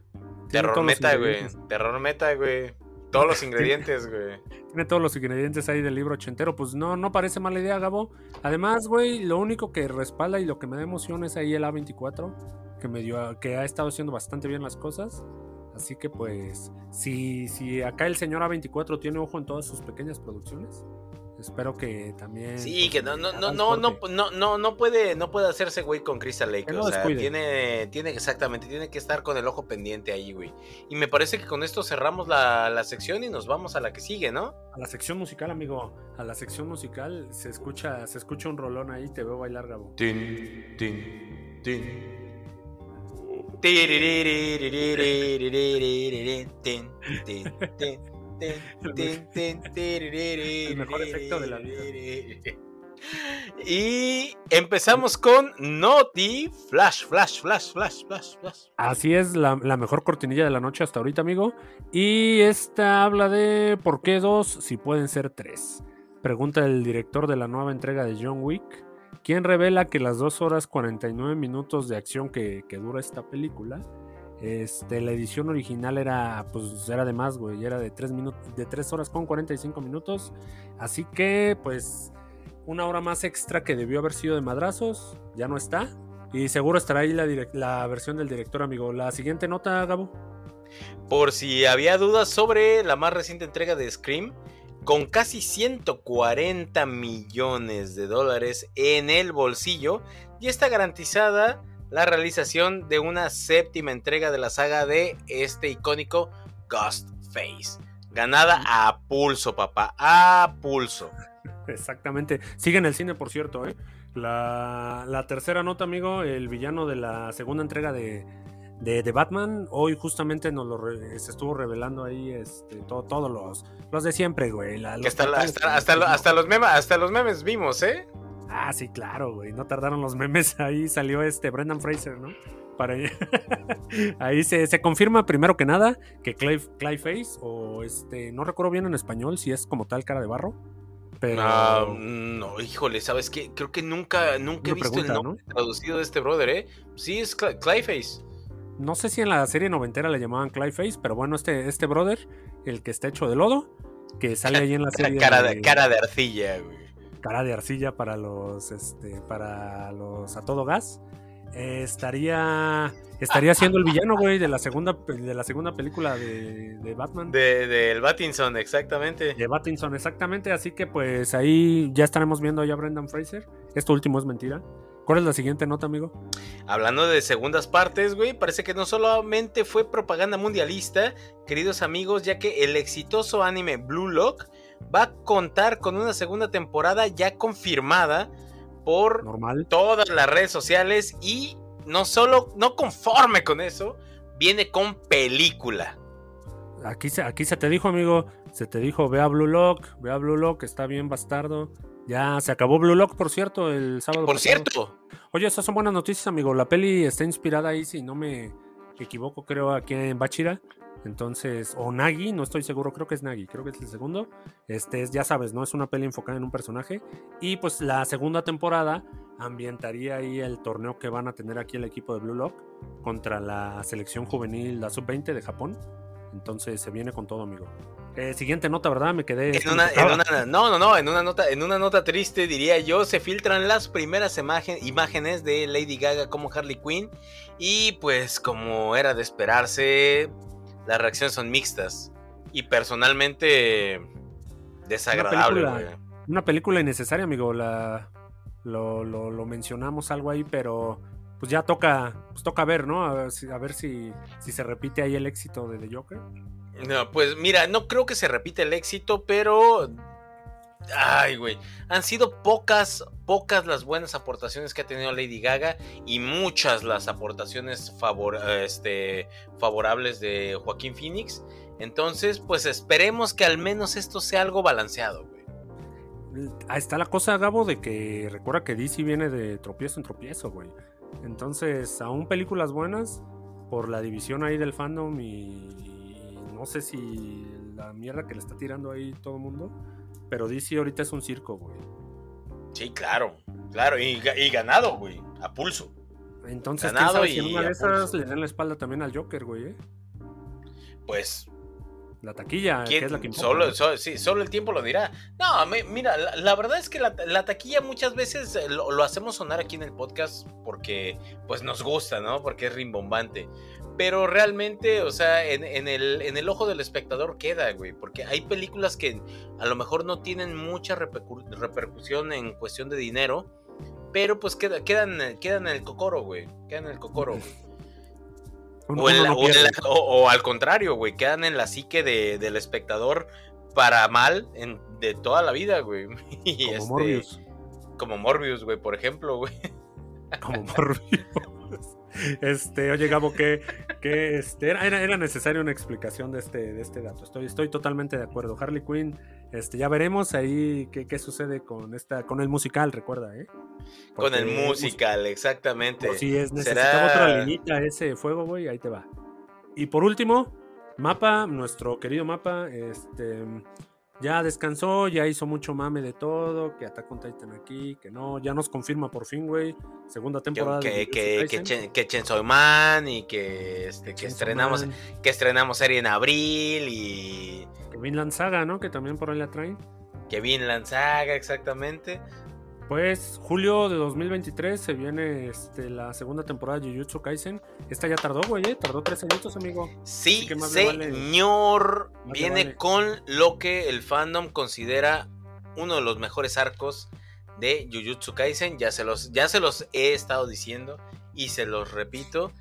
Terror meta, güey. Terror meta, güey. Todos los ingredientes, güey. Tiene todos los ingredientes ahí del libro ochentero. Pues no, no parece mala idea, Gabo. Además, güey, lo único que respalda y lo que me da emoción es ahí el A24, que me dio, que ha estado haciendo bastante bien las cosas. Así que pues, si, si acá el señor A24 tiene ojo en todas sus pequeñas producciones, Espero que también. Sí, que no, no, no, no, no, no, no, puede, no puede hacerse güey con Crystal Lake. o sea, tiene, tiene exactamente, tiene que estar con el ojo pendiente ahí, güey. Y me parece que con esto cerramos la, la sección y nos vamos a la que sigue, ¿no? A la sección musical, amigo. A la sección musical se escucha, se escucha un rolón ahí, te veo bailar, Gabo. Tin, tin, tin. El mejor efecto de la vida. Y empezamos con Noti Flash, Flash, Flash, Flash, Flash, Flash. Así es, la, mejor cortinilla de la noche hasta ahorita, amigo. Y esta habla de por qué dos si pueden ser tres. Pregunta el director de la nueva entrega de John Wick, quien revela que las 2 horas 49 minutos de acción que, que dura esta película este, la edición original era, pues, era de más, güey. Era de 3 minutos, de 3 horas con 45 minutos. Así que, pues, una hora más extra que debió haber sido de madrazos, ya no está. Y seguro estará ahí la, versión del director, amigo. La siguiente nota, Gabo. Por si había dudas sobre la más reciente entrega de Scream, con casi 140 millones de dólares en el bolsillo, ya está garantizada la realización de una séptima entrega de la saga de este icónico Ghostface. Ganada a pulso, papá, a pulso. Exactamente. Sigue en el cine, por cierto, ¿eh? La, tercera nota, amigo, el villano de la segunda entrega de, de, Batman, hoy justamente nos lo se estuvo revelando ahí este, todos los, los de siempre, güey. hasta, hasta, los memes, hasta los memes vimos, ¿eh? Ah, sí, claro, güey. No tardaron los memes. Ahí salió este Brendan Fraser, ¿no? Para ahí se, se, confirma primero que nada que Clay, Clayface, o este, no recuerdo bien en español si es como tal cara de barro. Pero. Ah, no, híjole, ¿sabes qué? Creo que nunca, nunca he visto el nombre traducido de este brother, ¿eh? Sí, es Clayface. No sé si en la serie noventera le llamaban Clayface, pero bueno, este, este brother, el que está hecho de lodo, que sale ahí en la serie. cara, de, cara de arcilla, güey cara de arcilla para los este para los a todo gas estaría estaría siendo el villano güey de la segunda de la segunda película de, de Batman. De del Batinson exactamente. De Batinson exactamente así que pues ahí ya estaremos viendo ya a Brendan Fraser. Esto último es mentira. ¿Cuál es la siguiente nota, amigo? Hablando de segundas partes, güey, parece que no solamente fue propaganda mundialista, queridos amigos, ya que el exitoso anime Blue Lock va a contar con una segunda temporada ya confirmada por todas las redes sociales y no solo, no conforme con eso, viene con película. Aquí se, aquí se te dijo, amigo, se te dijo, ve a Blue Lock, ve a Blue Lock, está bien bastardo. Ya se acabó Blue Lock, por cierto, el sábado. Por cierto. Oye, esas son buenas noticias, amigo. La peli está inspirada ahí, si no me equivoco, creo, aquí en Bachira. Entonces, o Nagi, no estoy seguro, creo que es Nagi, creo que es el segundo. Este es, ya sabes, ¿no? Es una peli enfocada en un personaje. Y pues la segunda temporada ambientaría ahí el torneo que van a tener aquí el equipo de Blue Lock contra la selección juvenil, la sub-20 de Japón. Entonces se viene con todo, amigo. Eh, siguiente nota, ¿verdad? Me quedé. En una, no, no, no, en una nota, en una nota triste, diría yo, se filtran las primeras imágenes de Lady Gaga como Harley Quinn. Y pues, como era de esperarse, las reacciones son mixtas. Y personalmente desagradable, una película, una película innecesaria, amigo. La, lo, lo, mencionamos algo ahí, pero pues ya toca, pues toca ver, ¿no? A ver, si, a ver si, si se repite ahí el éxito de The Joker. No, pues mira, no creo que se repite el éxito, pero. Ay, güey. Han sido pocas, pocas las buenas aportaciones que ha tenido Lady Gaga y muchas las aportaciones este, favorables de Joaquín Phoenix. Entonces, pues esperemos que al menos esto sea algo balanceado, güey. Ahí está la cosa, Gabo, de que recuerda que DC viene de tropiezo en tropiezo, güey. Entonces, aún películas buenas, por la división ahí del fandom y no sé si la mierda que le está tirando ahí todo el mundo, pero DC ahorita es un circo, güey. Sí, claro, claro, y, ganado, güey, a pulso. Entonces, ganado y en una de esas le dan la espalda también al Joker, güey, ¿eh? Pues la taquilla, que es la que Solo, sí, solo el tiempo lo dirá. No, mira, la, verdad es que la, taquilla muchas veces eh, lo, hacemos sonar aquí en el podcast porque pues nos gusta, ¿no? Porque es rimbombante. Pero realmente, o sea, en, el, en el ojo del espectador queda, güey. Porque hay películas que a lo mejor no tienen mucha repercusión en cuestión de dinero. Pero pues quedan, quedan en el cocoro, güey. Quedan en el cocoro. O, al contrario, güey, quedan en la psique del espectador para mal de toda la vida, güey. como este, Morbius. Como Morbius, güey, por ejemplo, güey. Como Morbius. Este, oye, Gabo, que, que este, era, era, necesaria una explicación de este, de este dato. Estoy, estoy totalmente de acuerdo. Harley Quinn, este, ya veremos ahí qué, qué sucede con esta, con el musical, recuerda, ¿eh? con el musical, exactamente. Si es necesitaba otra linita ese fuego, güey, ahí te va. Y por último, Mapa, nuestro querido Mapa, este ya descansó, ya hizo mucho mame de todo, que Attack on Titan aquí, que no, ya nos confirma por fin, güey, segunda temporada. Que, que, que, que, Chainsaw Man y que, este, que estrenamos que estrenamos serie en abril y... Que Vinland Saga, ¿no? Que también por ahí la traen. Que Vinland Saga, exactamente. Pues julio de 2023 se viene este, la segunda temporada de Jujutsu Kaisen. Esta ya tardó, güey, ¿eh? tardó tres añitos, amigo. Sí, señor. viene con lo que el fandom considera uno de los mejores arcos de Jujutsu Kaisen. Ya se los, ya se los he estado diciendo y se los repito.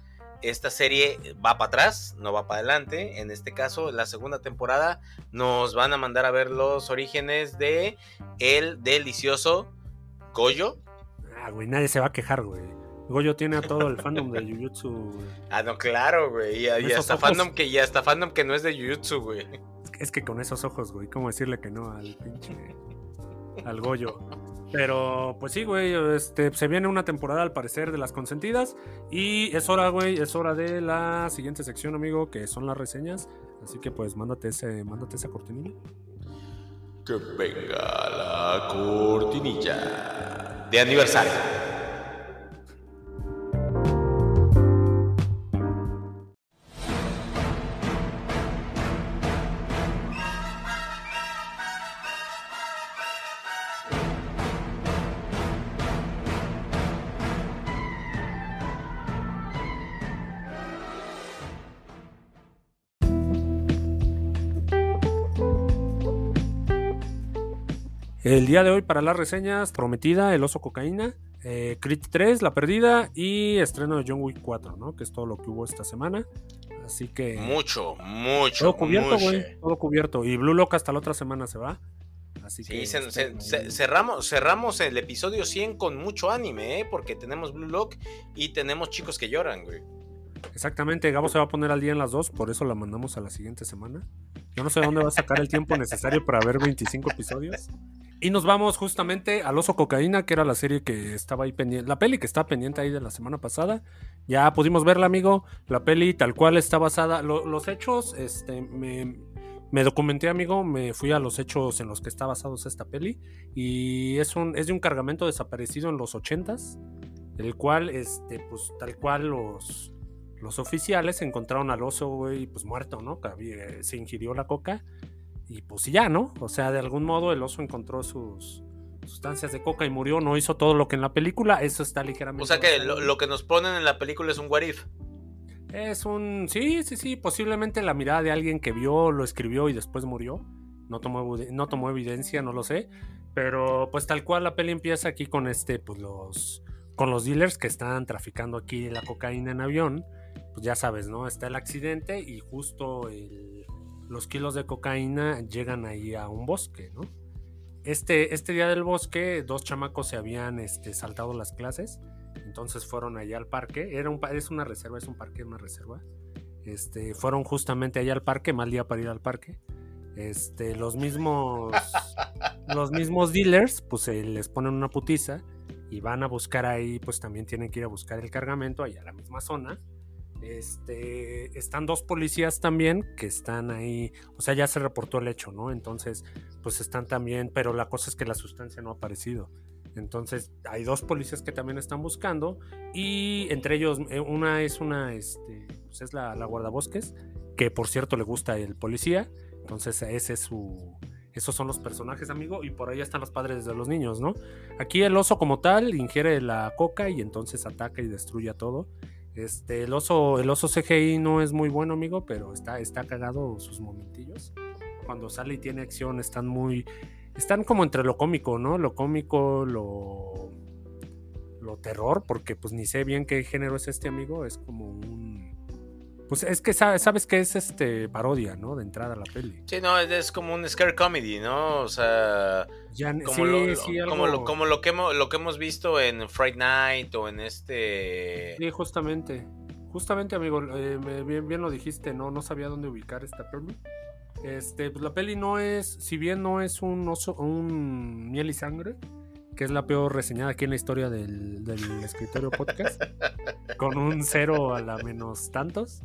Esta serie va para atrás, no va para adelante. En este caso, la segunda temporada nos van a mandar a ver los orígenes de el delicioso Goyo. Ah, güey, nadie se va a quejar, güey. Goyo tiene a todo el fandom de Jujutsu. Ah, no, claro, güey. Y, hasta fandom que, y hasta fandom que no es de Jujutsu, güey. Es que con esos ojos, güey, ¿cómo decirle que no al pinche. al Goyo? Pero, pues sí, güey, este, se viene una temporada al parecer de las consentidas. Y es hora, güey, es hora de la siguiente sección, amigo, que son las reseñas. Así que pues mándate ese, mándate esa cortinilla. Que venga la cortinilla de aniversario. El día de hoy para las reseñas, prometida, el oso cocaína. eh, Crit 3, La Perdida y estreno de John Wick 4, ¿no? Que es todo lo que hubo esta semana. Así que. Mucho, mucho. Todo cubierto, güey. Todo cubierto. Y Blue Lock hasta la otra semana se va. Así sí, cerramos, cerramos el episodio 100 con mucho anime, ¿eh? Porque tenemos Blue Lock y tenemos chicos que lloran, güey. Exactamente, Gabo se va a poner al día en las dos, por eso la mandamos a la siguiente semana. Yo no sé dónde va a sacar el tiempo necesario para ver 25 episodios. Y nos vamos justamente al Oso Cocaína, que era la serie que estaba ahí pendiente, la peli que estaba pendiente ahí de la semana pasada. Ya pudimos verla, amigo. La peli tal cual está basada. los hechos, este, me, me, documenté, amigo. Me fui a los hechos en los que está basado esta peli. Y es, un, es de un cargamento desaparecido en los ochentas. El cual, este, pues tal cual los, los oficiales encontraron al oso, güey, pues muerto, ¿no? Se ingirió la coca y pues ya, ¿no? O sea, de algún modo el oso encontró sus sustancias de coca y murió, no hizo todo lo que en la película, eso está ligeramente... O sea que lo, que nos ponen en la película es un what Es un... Sí, sí, sí, posiblemente la mirada de alguien que vio, lo escribió y después murió. No tomó, no tomó evidencia, no lo sé. Pero pues tal cual la peli empieza aquí con este, pues los... Con los dealers que están traficando aquí la cocaína en avión. Pues ya sabes, ¿no? Está el accidente y justo el los kilos de cocaína llegan ahí a un bosque, ¿no? Este, este día del bosque, dos chamacos se habían este, saltado las clases, entonces fueron allá al parque. Era un, es una reserva, es un parque, una reserva. Este, fueron justamente allá al parque, mal día para ir al parque. Este, los mismos, los mismos dealers, pues se les ponen una putiza y van a buscar ahí, pues también tienen que ir a buscar el cargamento allá a la misma zona este, están dos policías también que están ahí, o sea, ya se reportó el hecho, ¿no? Entonces, pues están también, pero la cosa es que la sustancia no ha aparecido. Entonces, hay dos policías que también están buscando y entre ellos, eh, una es una, este, pues es la, la guardabosques, que por cierto le gusta el policía, entonces ese es su, esos son los personajes, amigo, y por ahí están los padres de los niños, ¿no? Aquí el oso como tal ingiere la coca y entonces ataca y destruye todo. Este, el oso, el oso CGI no es muy bueno, amigo, pero está, está cagado sus momentillos. Cuando sale y tiene acción, están muy. Están como entre lo cómico, ¿no? Lo cómico, lo. lo terror, porque pues ni sé bien qué género es este, amigo. Es como un pues es que sabes, sabes que es este parodia, ¿no? De entrada a la peli. Sí, no, es, como un scare comedy, ¿no? O sea, como, lo, como, lo, que hemos, lo que hemos visto en Friday Night o en este... Sí, justamente. Justamente, amigo, eh, bien, bien, lo dijiste, ¿no? No sabía dónde ubicar esta peli. Este, pues la peli no es, si bien no es un oso, un miel y sangre, que es la peor reseñada aquí en la historia del, del escritorio podcast, con un cero a la menos tantos.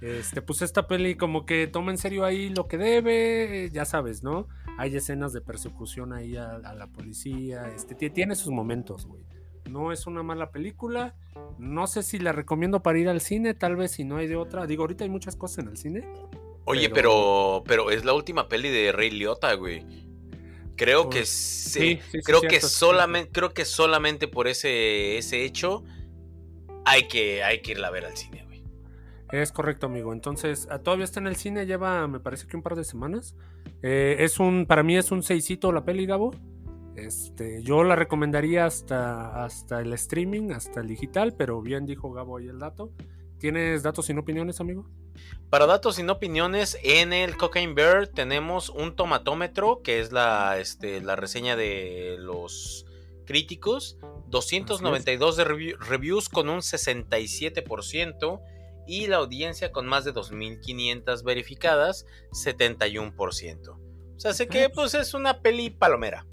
Este, pues esta peli como que toma en serio ahí lo que debe, ya sabes, ¿no? Hay escenas de persecución ahí a, la policía, este, tiene sus momentos, güey. No es una mala película, no sé si la recomiendo para ir al cine, tal vez si no hay de otra. Digo, ahorita hay muchas cosas en el cine. Oye, pero, pero, es la última peli de Rey Liotta, güey. Creo que pues, sí, creo que solamente, creo que solamente por ese, ese hecho hay que, hay que irla a ver al cine. Es correcto, amigo. Entonces, ah, todavía está en el cine, lleva, me parece que un par de semanas. Eh, es un, para mí es un seisito la peli, Gabo. Este, yo la recomendaría hasta, hasta el streaming, hasta el digital, pero bien dijo Gabo ahí el dato. ¿Tienes datos sin opiniones, amigo? Para datos sin opiniones, en el Cocaine Bear tenemos un tomatómetro, que es la, este, la reseña de los críticos. 292 de reviews con un 67% y la audiencia con más de 2.500 verificadas, 71%. O sea, sé ah, que pues, pues es una peli palomera.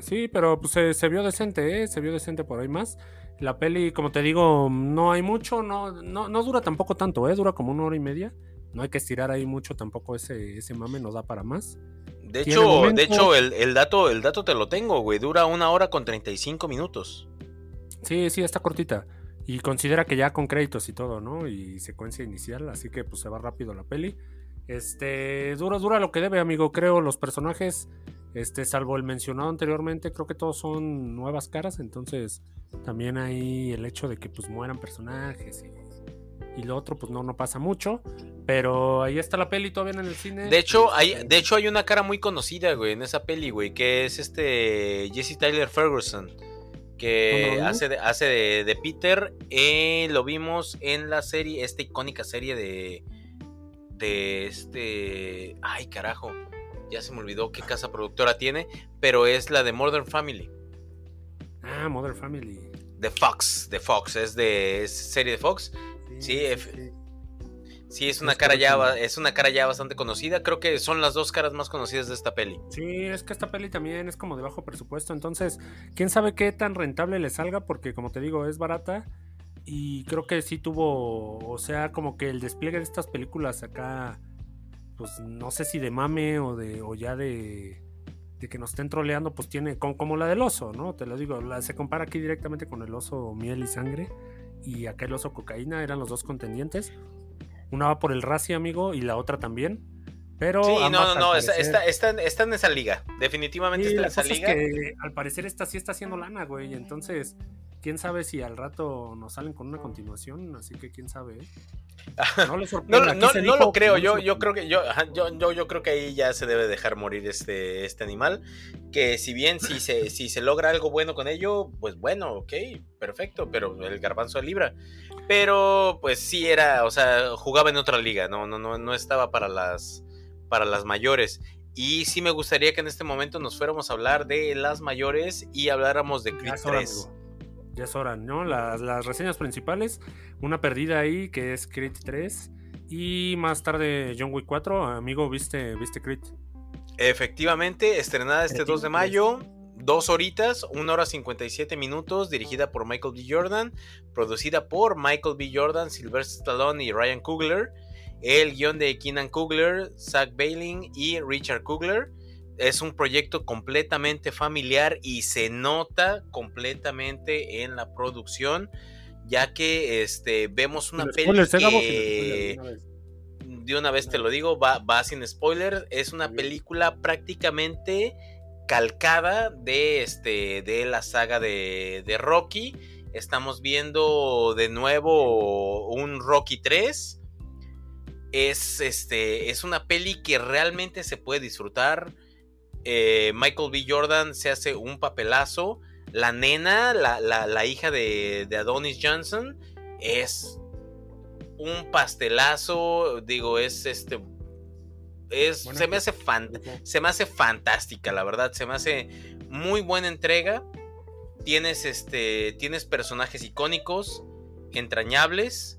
Sí, pero pues se, vio decente, ¿eh? Se vio decente por ahí más. La peli, como te digo, no hay mucho, no, no, no dura tampoco tanto, ¿eh? Dura como una hora y media. No hay que estirar ahí mucho tampoco ese, ese mame, nos da para más. De hecho, de hecho el, el, dato, el dato te lo tengo, güey. Dura una hora con 35 minutos. Sí, sí, está cortita. Y considera que ya con créditos y todo, ¿no? Y secuencia inicial, así que pues se va rápido la peli. Este, dura, dura lo que debe, amigo. Creo los personajes, este, salvo el mencionado anteriormente, creo que todos son nuevas caras. Entonces, también hay el hecho de que pues mueran personajes y, y lo otro, pues no, no pasa mucho. Pero ahí está la peli todavía en el cine. De hecho, hay, de hecho, hay una cara muy conocida, güey, en esa peli, güey, que es este Jesse Tyler Ferguson que hace, de, hace de, Peter. Eh, lo vimos en la serie, esta icónica serie de. De este. Ay, carajo. Ya se me olvidó qué casa productora tiene. Pero es la de Modern Family. Ah, Modern Family. De Fox. De Fox. Es de serie de Fox. Sí, sí, es una cara ya es una cara ya bastante conocida. Creo que son las dos caras más conocidas de esta peli. Sí, es que esta peli también es como de bajo presupuesto. Entonces, quién sabe qué tan rentable le salga, porque como te digo, es barata. Y creo que sí tuvo, o sea, como que el despliegue de estas películas acá, pues no sé si de mame o de, o ya de, de que nos estén troleando, pues tiene como, como la del oso, ¿no? Te lo digo, la, se compara aquí directamente con el oso miel y sangre y acá el oso cocaína eran los dos contendientes. Una va por el Razi, amigo, y la otra también. Pero sí, no, no, no, están está, en esa liga. Definitivamente está en esa liga. que, al parecer esta sí está haciendo lana, güey. Entonces, quién sabe si al rato nos salen con una continuación. Así que quién sabe. ¿eh? No, no, lo creo, yo, yo creo que yo, yo, yo, creo que ahí ya se debe dejar morir este, este animal. Que si bien si se, si se logra algo bueno con ello, pues bueno, ok, perfecto, pero el garbanzo de libra. Pero pues sí era, o sea, jugaba en otra liga, no, no, no, no estaba para las, para las mayores. Y sí me gustaría que en este momento nos fuéramos a hablar de las mayores y habláramos de Creed 3 ya es hora, ¿no? Las, reseñas principales, una perdida ahí que es Creed 3 y más tarde John Wick 4. Amigo, ¿viste, viste Creed? Efectivamente, estrenada este 2 de mayo, dos horitas, 1 hora 57 minutos, dirigida por Michael B. Jordan, producida por Michael B. Jordan, Sylvester Stallone y Ryan Coogler, el guion de Keenan Coogler, Zach Bailing y Richard Coogler. Es un proyecto completamente familiar y se nota completamente en la producción, ya que este, vemos una peli que, de una vez. te lo digo, va, va sin spoiler, es una película prácticamente calcada de, este, de la saga de, de Rocky. Estamos viendo de nuevo un Rocky 3. Es, este, es una peli que realmente se puede disfrutar eh, Michael B. Jordan se hace un papelazo. La nena, la, hija de, Adonis Johnson, es un pastelazo. Digo, es este. Es, se, me hace se me hace fantástica, la verdad. Se me hace muy buena entrega. Tienes, este, tienes personajes icónicos, entrañables.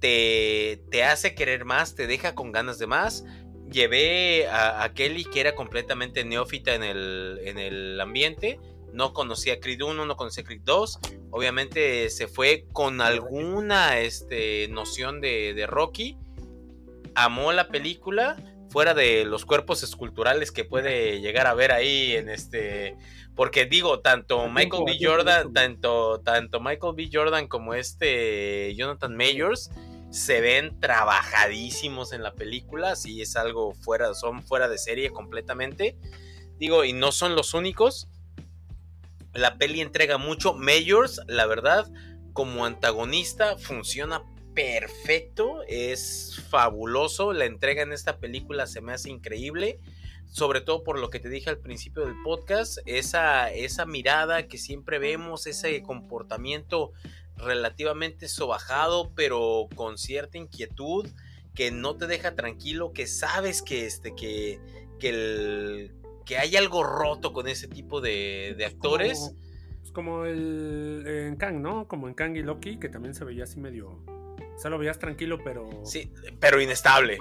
Te, te hace querer más, te deja con ganas de más llevé a, Kelly, que era completamente neófita en el, en el ambiente. No conocía Creed 1, no conocía Creed 2. Obviamente se fue con alguna este, noción de, de Rocky. Amó la película, fuera de los cuerpos esculturales que puede llegar a ver ahí en este. Porque digo, tanto Michael B. Jordan, tanto, tanto Michael B. Jordan como este Jonathan Mayors se ven trabajadísimos en la película, si es algo fuera, son fuera de serie completamente. Digo, y no son los únicos. La peli entrega mucho. Mayors, la verdad, como antagonista funciona perfecto, es fabuloso. La entrega en esta película se me hace increíble. Sobre todo por lo que te dije al principio del podcast, esa, esa mirada que siempre vemos, ese comportamiento relativamente sobajado, pero con cierta inquietud que no te deja tranquilo, que sabes que este, que, que, que hay algo roto con ese tipo de, actores. Es como, el en Kang, ¿no? Como en Kang y Loki, que también se veía así medio. O sea, lo veías tranquilo, pero. Sí, pero inestable.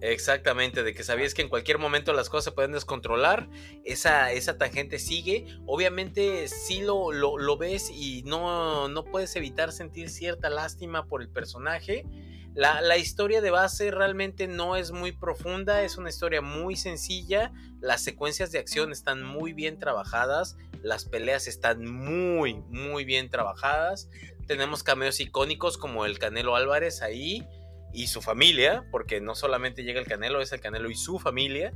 Exactamente, de que sabías que en cualquier momento las cosas se pueden descontrolar, esa, esa tangente sigue, obviamente sí lo, lo, ves y no, no, puedes evitar sentir cierta lástima por el personaje. La, la, historia de base realmente no es muy profunda, es una historia muy sencilla, las secuencias de acción están muy bien trabajadas, las peleas están muy, muy bien trabajadas, tenemos cameos icónicos como el Canelo Álvarez ahí, y su familia, porque no solamente llega el Canelo, es el Canelo y su familia.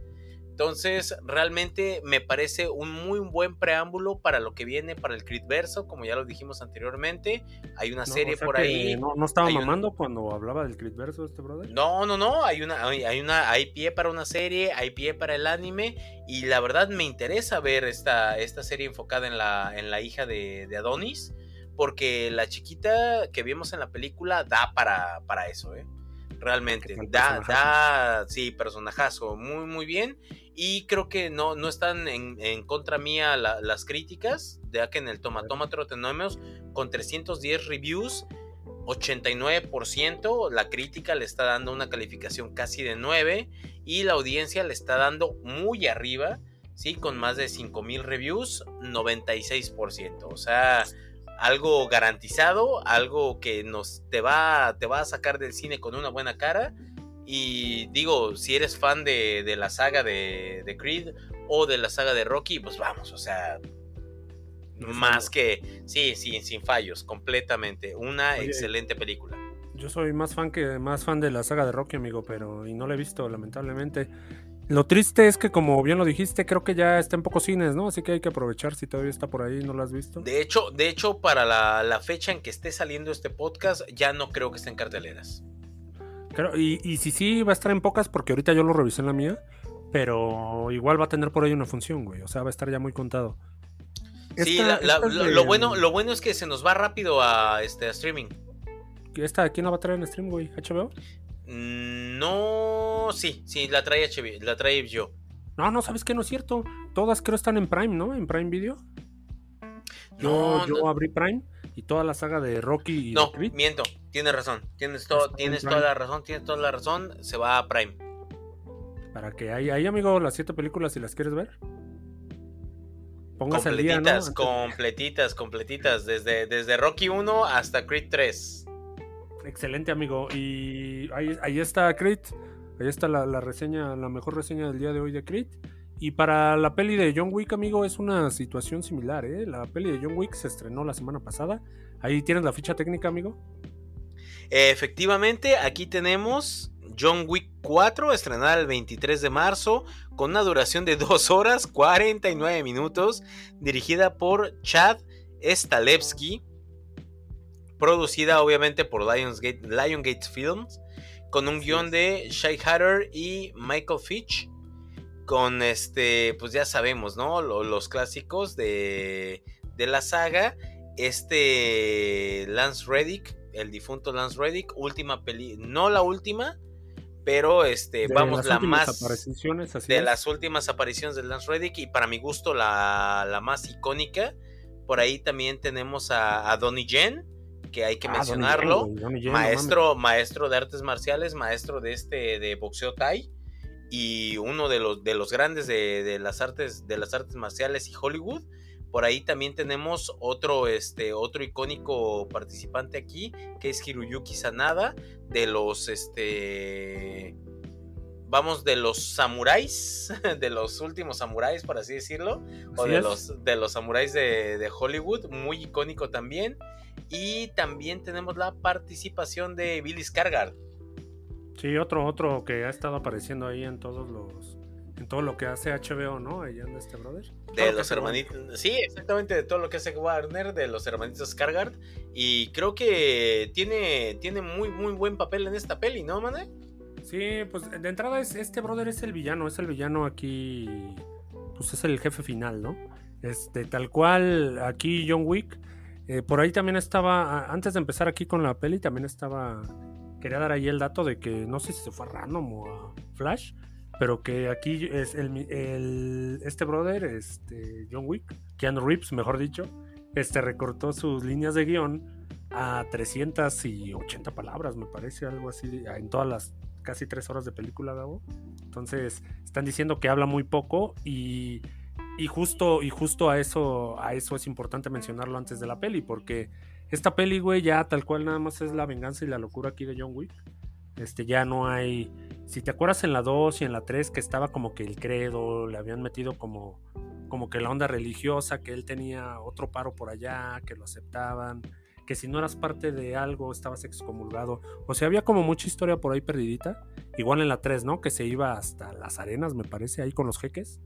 Entonces, realmente me parece un muy buen preámbulo para lo que viene para el Creed verso, como ya lo dijimos anteriormente. Hay una serie por ahí. No, estaba mamando cuando hablaba del Creed verso este brother. No, no, no. Hay una, hay, una, hay pie para una serie, hay pie para el anime. Y la verdad me interesa ver esta, esta serie enfocada en la, en la hija de, de Adonis. Porque la chiquita que vimos en la película da para, para eso, ¿eh? realmente. Da, da, sí, personajazo, muy, muy bien. Y creo que no, no están en, contra mía las críticas, ya que en el tomatómetro tenemos con 310 reviews, 89% la crítica le está dando una calificación casi de 9 y la audiencia le está dando muy arriba, ¿sí? Con más de 5000 reviews, 96%. O sea, algo garantizado, algo que nos te va, te va a sacar del cine con una buena cara. Y digo, si eres fan de, la saga de, Creed o de la saga de Rocky, pues vamos, o sea, más que, sí, sí, sin fallos, completamente. Una excelente película. Yo soy más fan que más fan de la saga de Rocky, amigo, pero y no la he visto, lamentablemente. Lo triste es que, como bien lo dijiste, creo que ya está en pocos cines, ¿no? Así que hay que aprovechar si todavía está por ahí, no lo has visto. De hecho, de hecho para la, fecha en que esté saliendo este podcast, ya no creo que esté en carteleras. Claro, y, y si sí, va a estar en pocas, porque ahorita yo lo revisé en la mía, pero igual va a tener por ahí una función, güey. O sea, va a estar ya muy contado. Sí, lo, bueno, lo bueno es que se nos va rápido a, este, a streaming. ¿Esta quién la va a traer en stream, güey? ¿HBO? No, sí, sí, la trae HBO, la trae yo. No, no, ¿sabes qué? No es cierto. Todas creo están en Prime, ¿no? En Prime Video. Yo, yo abrí Prime y toda la saga de Rocky y No, miento, tienes razón. Tienes, todo, tienes toda la razón, tienes toda la razón. Se va a Prime. Para que ahí, ahí amigo, las siete películas, si las quieres ver. Póngase completitas, completitas, completitas. Desde, desde Rocky 1 hasta Creed 3. Excelente, amigo. Y ahí, está Crit. Ahí está la, reseña, la mejor reseña del día de hoy de Crit. Y para la peli de John Wick, amigo, es una situación similar, ¿eh? La peli de John Wick se estrenó la semana pasada. Ahí tienes la ficha técnica, amigo. Efectivamente, aquí tenemos John Wick 4, estrenada el 23 de marzo, con una duración de 2 horas 49 minutos, dirigida por Chad Stalevsky producida obviamente por Lionsgate, Lionsgate Films, con un guion de Shai Hatter y Michael Fitch, con este, pues ya sabemos, ¿no? Los, clásicos de, de, la saga, este Lance Reddick, el difunto Lance Reddick, última peli, no la última, pero este, vamos, la más de las últimas apariciones de Lance Reddick y para mi gusto la, la más icónica. Por ahí también tenemos a, a Donnie Yen, que hay que ah, mencionarlo. maestro, maestro de artes marciales, maestro de este de boxeo Thai y uno de los de los grandes de, las artes de las artes marciales y Hollywood. Por ahí también tenemos otro este otro icónico participante aquí que es Hiruyuki Sanada de los este vamos de los samuráis, de los últimos samuráis, por así decirlo, o de los, de los samuráis de, de, Hollywood, muy icónico también. Y también tenemos la participación de Billy Scargard. Sí, otro, otro que ha estado apareciendo ahí en todos los. En todo lo que hace HBO, ¿no? Ahí anda este brother. De los hermanitos. Sí, exactamente, de todo lo que hace Warner, de los hermanitos Scargard. Y creo que tiene, tiene muy, muy buen papel en esta peli, ¿no, mané? Sí, pues de entrada es, este brother es el villano, es el villano aquí. Pues es el jefe final, ¿no? Este, tal cual, aquí John Wick eh, por ahí también estaba, antes de empezar aquí con la peli, también estaba, quería dar ahí el dato de que no sé si se fue a Random o a Flash, pero que aquí es el, este brother, este John Wick, Keanu Reeves, mejor dicho, este recortó sus líneas de guion a 380 palabras, me parece, algo así, en todas las casi tres horas de película, Gabo. Entonces, están diciendo que habla muy poco y y justo, y justo a eso, a eso es importante mencionarlo antes de la peli, porque esta peli, güey, ya tal cual nada más es la venganza y la locura aquí de John Wick. Este, ya no hay. Si te acuerdas en la 2 y en la 3 que estaba como que el credo, le habían metido como, como que la onda religiosa, que él tenía otro paro por allá, que lo aceptaban, que si no eras parte de algo estabas excomulgado. O sea, había como mucha historia por ahí perdidita. igual en la 3, ¿no? Que se iba hasta las arenas, me parece, ahí con los jeques,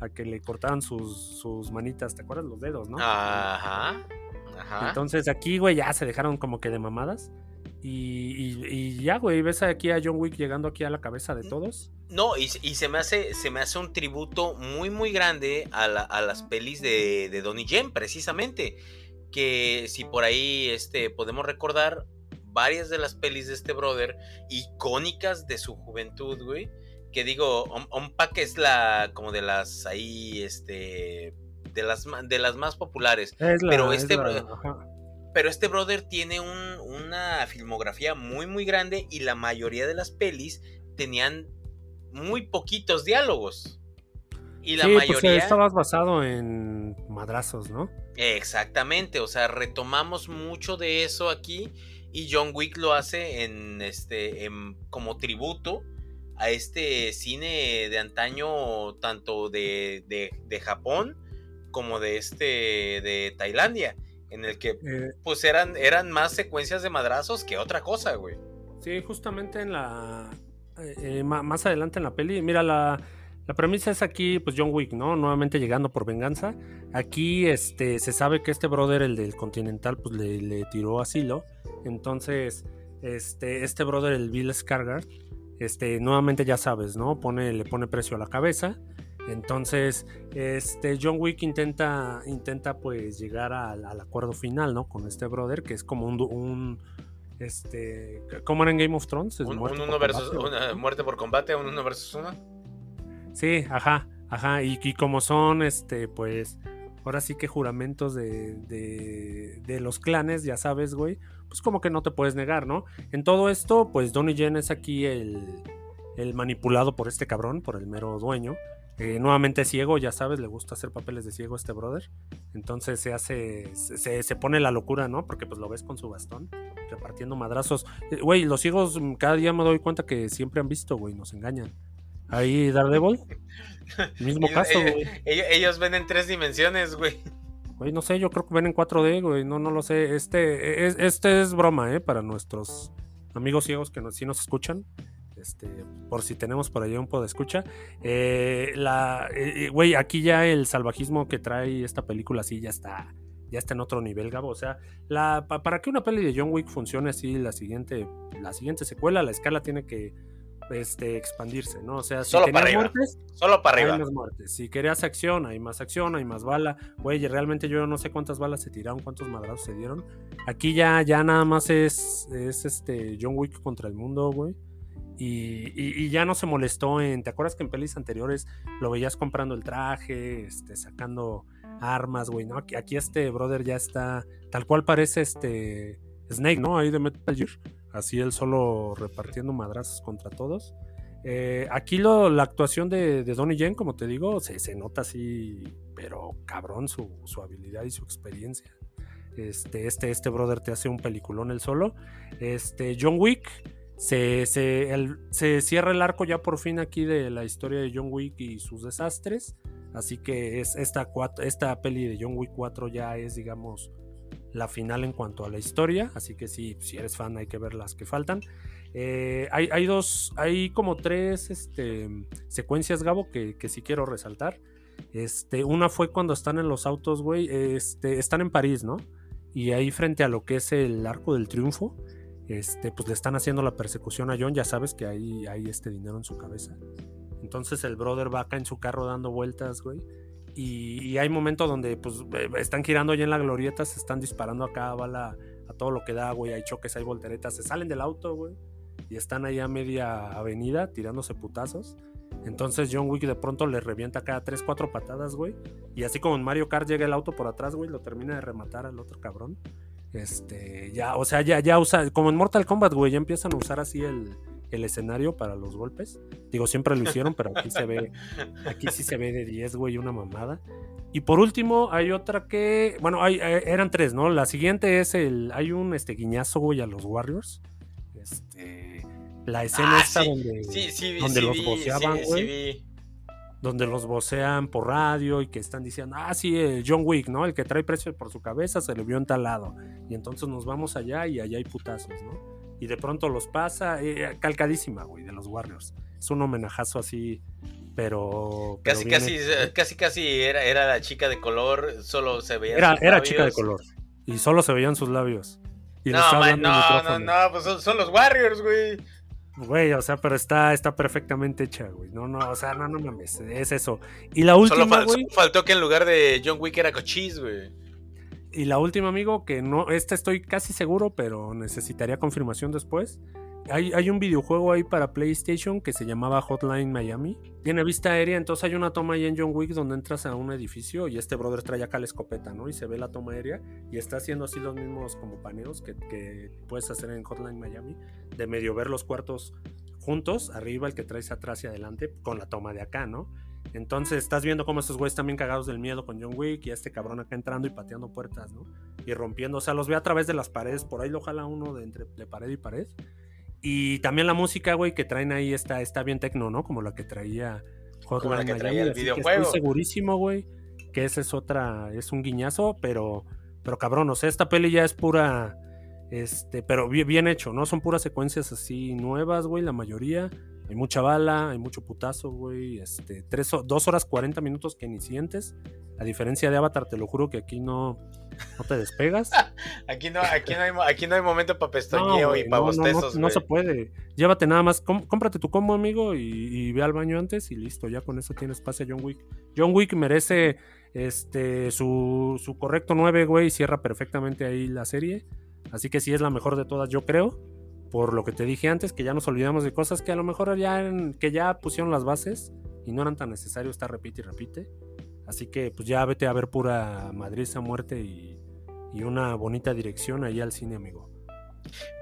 a que le cortaban sus, sus manitas, ¿te acuerdas? Los dedos, ¿no? Ajá. Ajá. Entonces aquí, güey, ya se dejaron como que de mamadas. Y, ya, güey, ves aquí a John Wick llegando aquí a la cabeza de todos. No, y, se me hace se me hace un tributo muy, muy grande a, las pelis de, de Donnie Yen, precisamente. Que si por ahí este, podemos recordar varias de las pelis de este brother, icónicas de su juventud, güey. Que digo, Pack es la, como de las ahí, este, de las, de las más populares. pero este, pero este brother tiene una filmografía muy, muy grande y la mayoría de las pelis tenían muy poquitos diálogos. Y la pues, mayoría. estabas basado en madrazos, ¿no? Exactamente, o sea, retomamos mucho de eso aquí y John Wick lo hace en este como tributo a este cine de antaño tanto de, de Japón como de este de Tailandia en el que eh, pues eran, eran más secuencias de madrazos que otra cosa, güey. Sí, justamente en la... Eh, eh, más adelante en la peli, mira, la, la premisa es aquí, pues John Wick, ¿no? Nuevamente llegando por venganza. Aquí este, se sabe que este brother, el del Continental, pues le, le tiró asilo. Entonces, este, este brother, el Bill Scargard, este, nuevamente ya sabes, ¿no? Pone, le pone precio a la cabeza. Entonces, este John Wick intenta, intenta pues llegar al, acuerdo final, ¿no? Con este brother, que es como un, este, ¿cómo era en Game of Thrones? un, uno versus, una muerte por combate, un uno versus uno. Sí, ajá, ajá, y, como son, este, pues, ahora sí que juramentos de, de, los clanes, ya sabes, güey, pues como que no te puedes negar, ¿no? En todo esto, pues Donnie Yen es aquí el, el manipulado por este cabrón, por el mero dueño, eh, nuevamente ciego, ya sabes, le gusta hacer papeles de ciego a este brother. Entonces se hace, se, pone la locura, ¿no? Porque pues lo ves con su bastón, repartiendo madrazos. Eh, güey, los ciegos mm, cada día me doy cuenta que siempre han visto, güey, nos engañan. Ahí Daredevil, mismo caso, güey. Ellos, ven en tres dimensiones, güey. Güey, no sé, yo creo que ven en 4D, güey, no, no lo sé. Este es, este es broma, ¿eh? Para nuestros amigos ciegos que sí nos escuchan. Este, por si tenemos por ahí un poco de escucha. Eh, la, eh, güey, aquí ya el salvajismo que trae esta película sí ya está, ya está en otro nivel, Gabo. O sea, la, para que una peli de John Wick funcione así, la siguiente, la siguiente secuela, la escala tiene que este, expandirse, ¿no? O sea, si Solo para arriba. muertes, Solo para arriba. hay más muertes. Si querías acción, hay más acción, hay más bala. Güey, realmente yo no sé cuántas balas se tiraron, cuántos madrazos se dieron. Aquí ya, ya nada más es, es este John Wick contra el mundo, güey. Y, ya no se molestó en. ¿Te acuerdas que en pelis anteriores lo veías comprando el traje, este, sacando armas, güey? ¿no? Aquí, aquí, este brother ya está. Tal cual parece este. Snake, ¿no? Ahí de Metal Gear. Así él solo repartiendo madrazos contra todos. Eh, aquí la actuación de, de Donnie Yen, como te digo, se, se nota así, pero cabrón su, su, habilidad y su experiencia. Este, este, este brother te hace un peliculón el solo. Este, John Wick se, se, cierra el arco ya por fin aquí de la historia de John Wick y sus desastres. Así que es esta, esta peli de John Wick 4 ya es, digamos, la final en cuanto a la historia. Así que si, eres fan hay que ver las que faltan. Eh, hay, dos, hay como tres este, secuencias, Gabo, que, que sí quiero resaltar. Este, una fue cuando están en los autos, güey. Este, están en París, ¿no? Y ahí frente a lo que es el Arco del Triunfo este, pues le están haciendo la persecución a John, ya sabes que hay, hay este dinero en su cabeza. Entonces el brother va acá en su carro dando vueltas, güey. Y, hay momentos donde pues eh, están girando allá en la glorieta, se están disparando acá a bala a todo lo que da, güey. Hay choques, hay volteretas, se salen del auto, güey. Y están ahí a media avenida tirándose putazos. Entonces John Wick de pronto le revienta cada 3, 4 patadas, güey. Y así como en Mario Kart llega el auto por atrás, güey, lo termina de rematar al otro cabrón. Este, ya, o sea, ya, ya usa, como en Mortal Kombat, güey, ya empiezan a usar así el, escenario para los golpes. Digo, siempre lo hicieron, pero aquí se ve, aquí sí se ve de 10, güey, una mamada. Y por último, hay otra que, bueno, hay, eh, eran tres, ¿no? La siguiente es el, hay un este guiñazo, güey, a los Warriors. Este, la escena ah, esta donde, donde los boceaban, güey donde los vocean por radio y que están diciendo, ah, sí, John Wick, ¿no? El que trae precio por su cabeza se le vio en tal lado. Y entonces nos vamos allá y allá hay putazos, ¿no? Y de pronto los pasa, eh, calcadísima, güey, de los Warriors. Es un homenajazo así, pero... casi, casi, casi, casi era, era la chica de color, solo se veía... Era, era chica de color, y solo se veían sus labios. Y no, no, no, no, pues son, los Warriors, güey. Güey, o sea, pero está, está perfectamente hecha, güey. No, no, o sea, no, no mames, es eso. Y la última, solo, faltó que en lugar de John Wick era Cochise, güey. Y la última, amigo, que no, esta estoy casi seguro, pero necesitaría confirmación después. Hay, un videojuego ahí para PlayStation que se llamaba Hotline Miami. Tiene vista aérea, entonces hay una toma ahí en John Wick donde entras a un edificio y este brother trae acá la escopeta, ¿no? Y se ve la toma aérea y está haciendo así los mismos como paneos que, que puedes hacer en Hotline Miami, de medio ver los cuartos juntos, arriba el que traes atrás y adelante, con la toma de acá, ¿no? Entonces estás viendo cómo estos güeyes están bien cagados del miedo con John Wick y a este cabrón acá entrando y pateando puertas, ¿no? Y rompiendo, o sea, los ve a través de las paredes, por ahí lo jala uno de entre de pared y pared y también la música, güey, que traen ahí está, está bien tecno, ¿no? Como la que traía Hotline que traía el videojuego. estoy segurísimo, güey, que esa es otra, es un guiñazo, pero, pero cabrón, o sea, esta peli ya es pura, este, pero bien, bien hecho, ¿no? Son puras secuencias así nuevas, güey, la mayoría. Hay mucha bala, hay mucho putazo, güey. Este, tres, dos horas 40 minutos que ni sientes. A diferencia de Avatar, te lo juro que aquí no, no te despegas. aquí, no, aquí, no hay, aquí no hay momento para pestañeo y para bostezos. No, se puede. Llévate nada más, cómprate tu combo, amigo, y, ve al baño antes y listo. Ya con eso tienes pase a John Wick. John Wick merece este su, su correcto 9, güey. Cierra perfectamente ahí la serie. Así que sí es la mejor de todas, yo creo. Por lo que te dije antes, que ya nos olvidamos de cosas que a lo mejor ya, que ya pusieron las bases y no eran tan necesarios estar repite y repite. Así que pues ya vete a ver pura madriza, muerte y, una bonita dirección ahí al cine, amigo.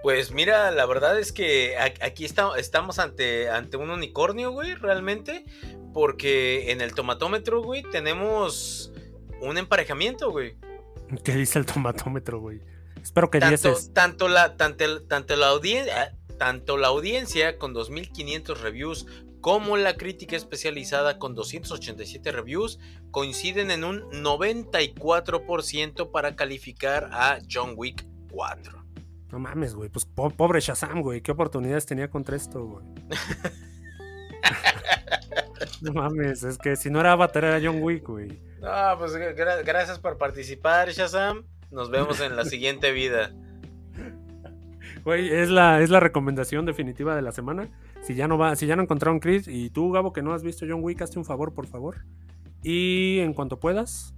Pues mira, la verdad es que aquí estamos ante, ante un unicornio, güey, realmente. Porque en el tomatómetro, güey, tenemos un emparejamiento, güey. ¿Qué dice el tomatómetro, güey? Espero que tanto, tanto la tanto, tanto la audiencia tanto la audiencia con 2500 reviews como la crítica especializada con 287 reviews coinciden en un 94% para calificar a John Wick 4. No mames, güey, pues pobre Shazam, güey, qué oportunidades tenía contra esto, güey. no mames, es que si no era Avatar era John Wick, güey. No, pues gracias por participar, Shazam. Nos vemos en la siguiente vida. Güey, es la, es la recomendación definitiva de la semana. Si ya no va, si ya no encontraron Chris y tú, Gabo, que no has visto John Wick, hazte un favor, por favor. Y en cuanto puedas,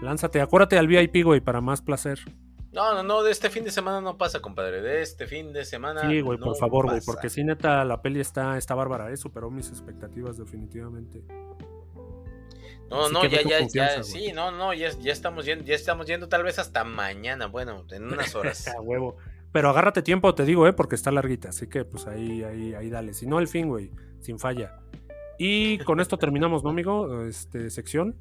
lánzate, acuérdate al VIP, güey, para más placer. No, no, no, de este fin de semana no pasa, compadre. De este fin de semana. Sí, güey, por favor, güey, porque sí, neta, la peli está, está bárbara, ¿eh? Superó mis expectativas, definitivamente. No, no, ya, ya, ya, sí, no, no, ya, ya, estamos yendo, ya estamos yendo tal vez hasta mañana, bueno, en unas horas. A huevo. Pero agárrate tiempo, te digo, ¿eh? Porque está larguita. Así que pues ahí, ahí, ahí dale. Si no, el fin, güey. Sin falla. Y con esto terminamos, ¿no, amigo? Este, sección.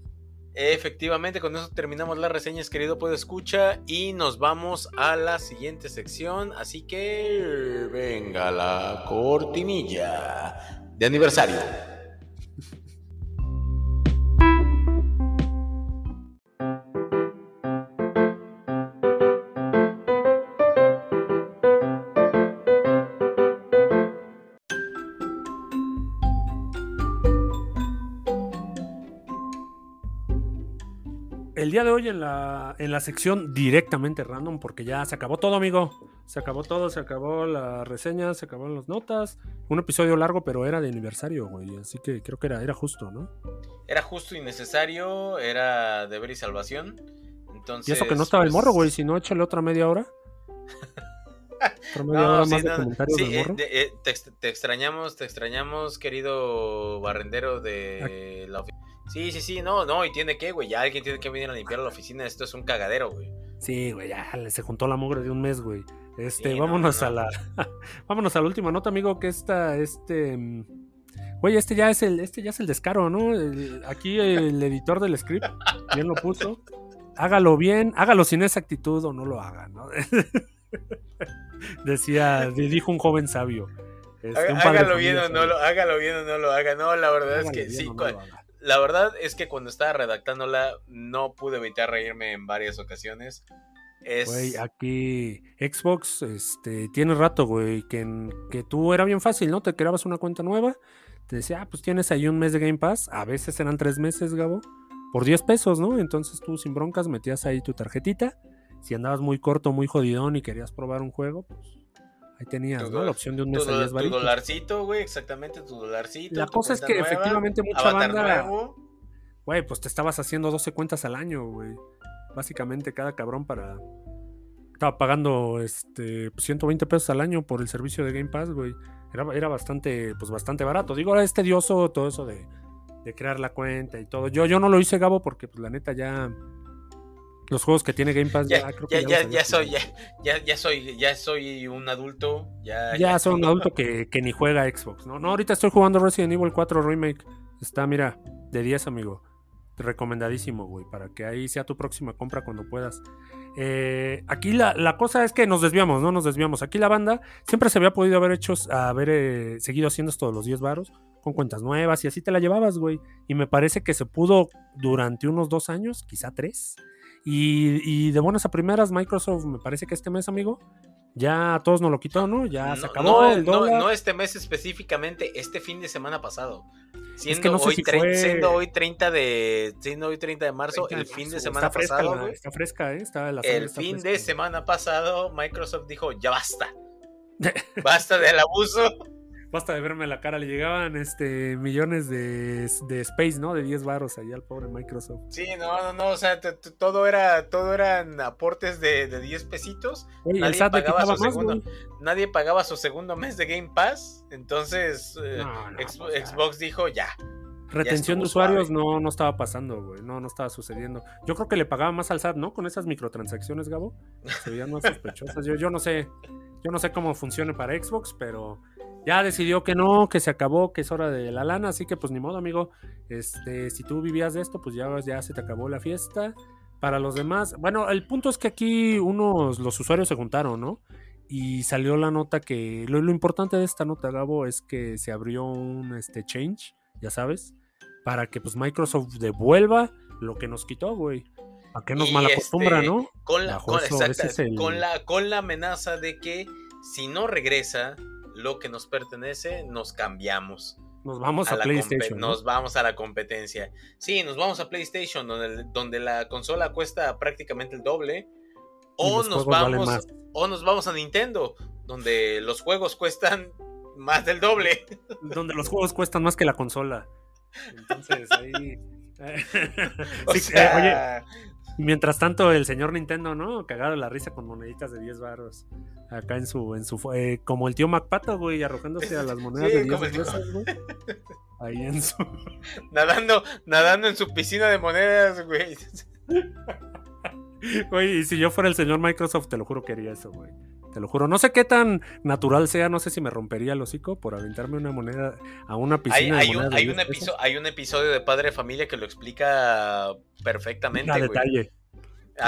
Efectivamente, con eso terminamos las reseñas, querido Puedo Escucha, y nos vamos a la siguiente sección. Así que venga la cortinilla de aniversario. El día de hoy en la, en la sección directamente random, porque ya se acabó todo, amigo. Se acabó todo, se acabó la reseña, se acabaron las notas. Un episodio largo, pero era de aniversario, güey. Así que creo que era, era justo, ¿no? Era justo y necesario, era deber y salvación. Entonces, y eso que no estaba el morro, güey. Si no, échale otra media hora. otra media hora más de comentarios del morro. Eh, eh, te, te, extrañamos, te extrañamos, querido barrendero de la oficina. Sí, sí, sí, no, no, y tiene que, güey, ya alguien tiene que venir a limpiar la oficina, esto es un cagadero, güey. Sí, güey, ya se juntó la mugre de un mes, güey. Este, vámonos a la vámonos a la última nota, amigo, que esta este Güey, este ya es el este ya es el descaro, ¿no? aquí el editor del script bien lo puso. Hágalo bien, hágalo sin esa actitud o no lo haga, ¿no? Decía, dijo un joven sabio. Este, hágalo bien o no lo, hágalo bien o no lo haga. No, la verdad es que sí la verdad es que cuando estaba redactándola no pude evitar reírme en varias ocasiones. Güey, aquí Xbox este, tiene rato, güey, que, que tú era bien fácil, ¿no? Te creabas una cuenta nueva, te decía, ah, pues tienes ahí un mes de Game Pass, a veces eran tres meses, Gabo, por 10 pesos, ¿no? Entonces tú sin broncas metías ahí tu tarjetita, si andabas muy corto, muy jodidón y querías probar un juego, pues ahí tenías, ¿no? La opción de un mes tu, tu dolarcito, güey, exactamente, tu dolarcito. La cosa es que efectivamente mucha banda... Güey, pues te estabas haciendo 12 cuentas al año, güey. Básicamente cada cabrón para estaba pagando este 120 pesos al año por el servicio de Game Pass, güey. Era, era bastante, pues bastante barato. Digo, ahora es tedioso todo eso de, crear la cuenta y todo. Yo, yo no lo hice, Gabo, porque pues la neta ya los juegos que tiene Game Pass ya, creo que ya, ya, soy ya, ya, soy ya soy un adulto ya ya, soy un adulto que, que, ni juega Xbox no no ahorita estoy jugando Resident Evil 4 remake está mira de 10 amigo recomendadísimo güey para que ahí sea tu próxima compra cuando puedas eh, aquí la, cosa es que nos desviamos, no nos desviamos. Aquí la banda siempre se había podido haber hecho, haber eh, seguido haciendo esto de los 10 varos con cuentas nuevas y así te la llevabas, güey. Y me parece que se pudo durante unos dos años, quizá tres. Y, y de buenas a primeras, Microsoft, me parece que este mes, amigo, ya a todos nos lo quitó, ¿no? Ya se acabó el dólar. No, este mes específicamente, este fin de semana pasado. Siendo, hoy, siendo hoy 30 de siendo hoy 30 de marzo, el fin de semana pasado, Está fresca, ¿eh? Está el fin de semana pasado Microsoft dijo, "Ya basta." basta del abuso basta de verme la cara, le llegaban este millones de, de space, ¿no? De 10 baros allá al pobre Microsoft. Sí, no, no, no, o sea, todo era, todo eran aportes de, de 10 pesitos. nadie, pagaba su segundo, nadie pagaba su segundo mes de Game Pass, entonces eh, Xbox dijo ya. Retención de usuarios no, no estaba pasando, güey. No, no estaba sucediendo. Yo creo que le pagaba más al SAT, ¿no? Con esas microtransacciones, Gabo. Se veían más sospechosas. Yo, yo no sé. Yo no sé cómo funcione para Xbox, pero ya decidió que no, que se acabó, que es hora de la lana, así que pues ni modo, amigo. Este, si tú vivías de esto, pues ya, ya se te acabó la fiesta. Para los demás, bueno, el punto es que aquí unos, los usuarios se juntaron, ¿no? Y salió la nota que, lo, importante de esta nota, Gabo, es que se abrió un este, change, ya sabes, para que pues Microsoft devuelva lo que nos quitó, güey. ¿A qué nos malacostumbra, este, no? Con la, con, con, la, con la amenaza de que si no regresa, lo que nos pertenece, nos cambiamos. Nos vamos a, PlayStation. Nos vamos a la competencia. Sí, nos vamos a PlayStation, donde, donde la consola cuesta prácticamente el doble. O nos, vamos, o nos vamos a Nintendo, donde los juegos cuestan más del doble. Donde los juegos cuestan más que la consola. Entonces ahí. Eh, oye, Mientras tanto, el señor Nintendo, ¿no? Cagado la risa con moneditas de 10 baros. Acá en su, en su eh, como el tío MacPato, güey, arrojándose a las monedas de 10 baros, güey. Ahí en su. Nadando, nadando en su piscina de monedas, güey. Güey, y si yo fuera el señor Microsoft, te lo juro que haría eso, güey. Te lo juro. No sé qué tan natural sea, no sé si me rompería el hocico por aventarme una moneda a una piscina. Hay, un, hay, un, hay un, episodio de Padre de Familia que lo explica perfectamente. A detalle.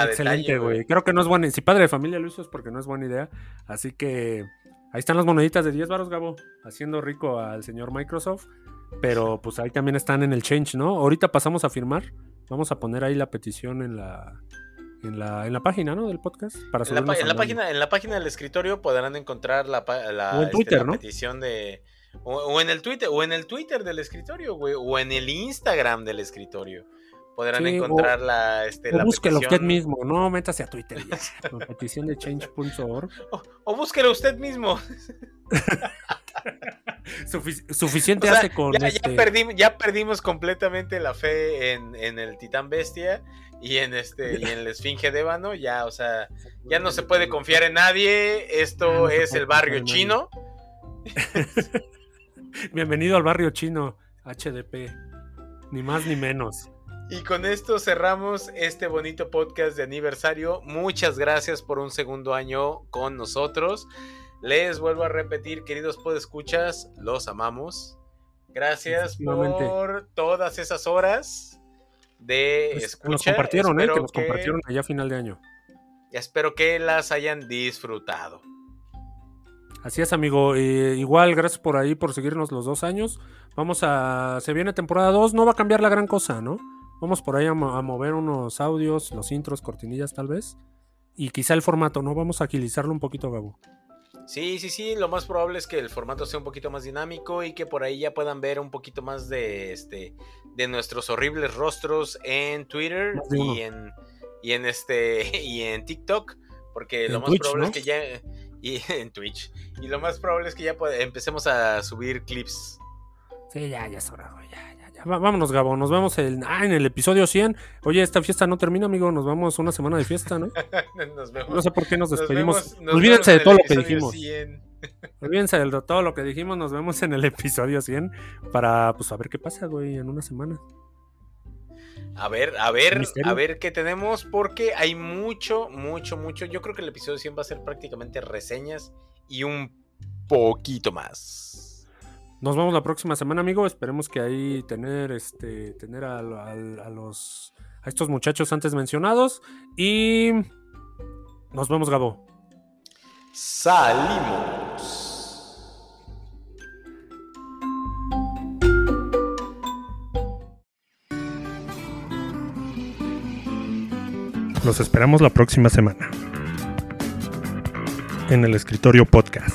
Excelente, güey. Creo que no es buena. Si Padre de Familia lo hizo es porque no es buena idea. Así que ahí están las moneditas de 10 baros, Gabo. Haciendo rico al señor Microsoft. Pero pues ahí también están en el change, ¿no? Ahorita pasamos a firmar. Vamos a poner ahí la petición en la, en la, en la página, ¿no? Del podcast. Para en, la, en la página, en la página del escritorio podrán encontrar la, la, este, petición de. O, en el Twitter, o en el Twitter del escritorio, güey, o en el Instagram del escritorio. Podrán encontrar la, este, o búsquelo usted mismo, no métase a Twitter ya. petición de change.org. O, o búsquelo usted mismo. suficiente hace con. Ya, este perdimos, ya, perdimos, completamente la fe en, en, el Titán Bestia y en este y en la Esfinge de Ébano. Ya, o sea, ya no se puede confiar en nadie. Esto es el barrio chino. Bienvenido al barrio chino, HDP. Ni más ni menos. Y con esto cerramos este bonito podcast de aniversario. Muchas gracias por un segundo año con nosotros. Les vuelvo a repetir, queridos podescuchas, los amamos. Gracias por todas esas horas de escucha. Pues, que nos compartieron, ¿eh? Que nos compartieron allá a final de año. Espero que las hayan disfrutado. Así es, amigo. Eh, igual, gracias por ahí, por seguirnos los dos años. Vamos a. Se viene temporada 2, no va a cambiar la gran cosa, ¿no? Vamos por ahí a mover unos audios, los intros, cortinillas tal vez. y quizá el formato, ¿no? Vamos a agilizarlo un poquito, Gabo. Sí, sí, sí, lo más probable es que el formato sea un poquito más dinámico y que por ahí ya puedan ver un poquito más de este de nuestros horribles rostros en Twitter y en y en este y en TikTok, porque lo más probable es que ya y en Twitch y lo más probable es que ya empecemos a subir clips. Sí, ya ya es hora, ya vámonos, Gabo. Nos vemos ah, en el episodio 100. Oye, esta fiesta no termina, amigo. Nos vamos una semana de fiesta, ¿no? nos vemos. No sé por qué nos despedimos. Olvídense de todo lo que dijimos. Olvídense de todo lo que dijimos. Nos vemos en el episodio 100 para, pues, a ver qué pasa, güey, en una semana. A ver, a ver, a ver qué tenemos, porque hay mucho, mucho, mucho. Yo creo que el episodio 100 va a ser prácticamente reseñas y un poquito más. Nos vemos la próxima semana, amigo. Esperemos que ahí tener este tener a, los a estos muchachos antes mencionados y nos vemos, Gabo. Salimos. Los esperamos la próxima semana en el escritorio podcast.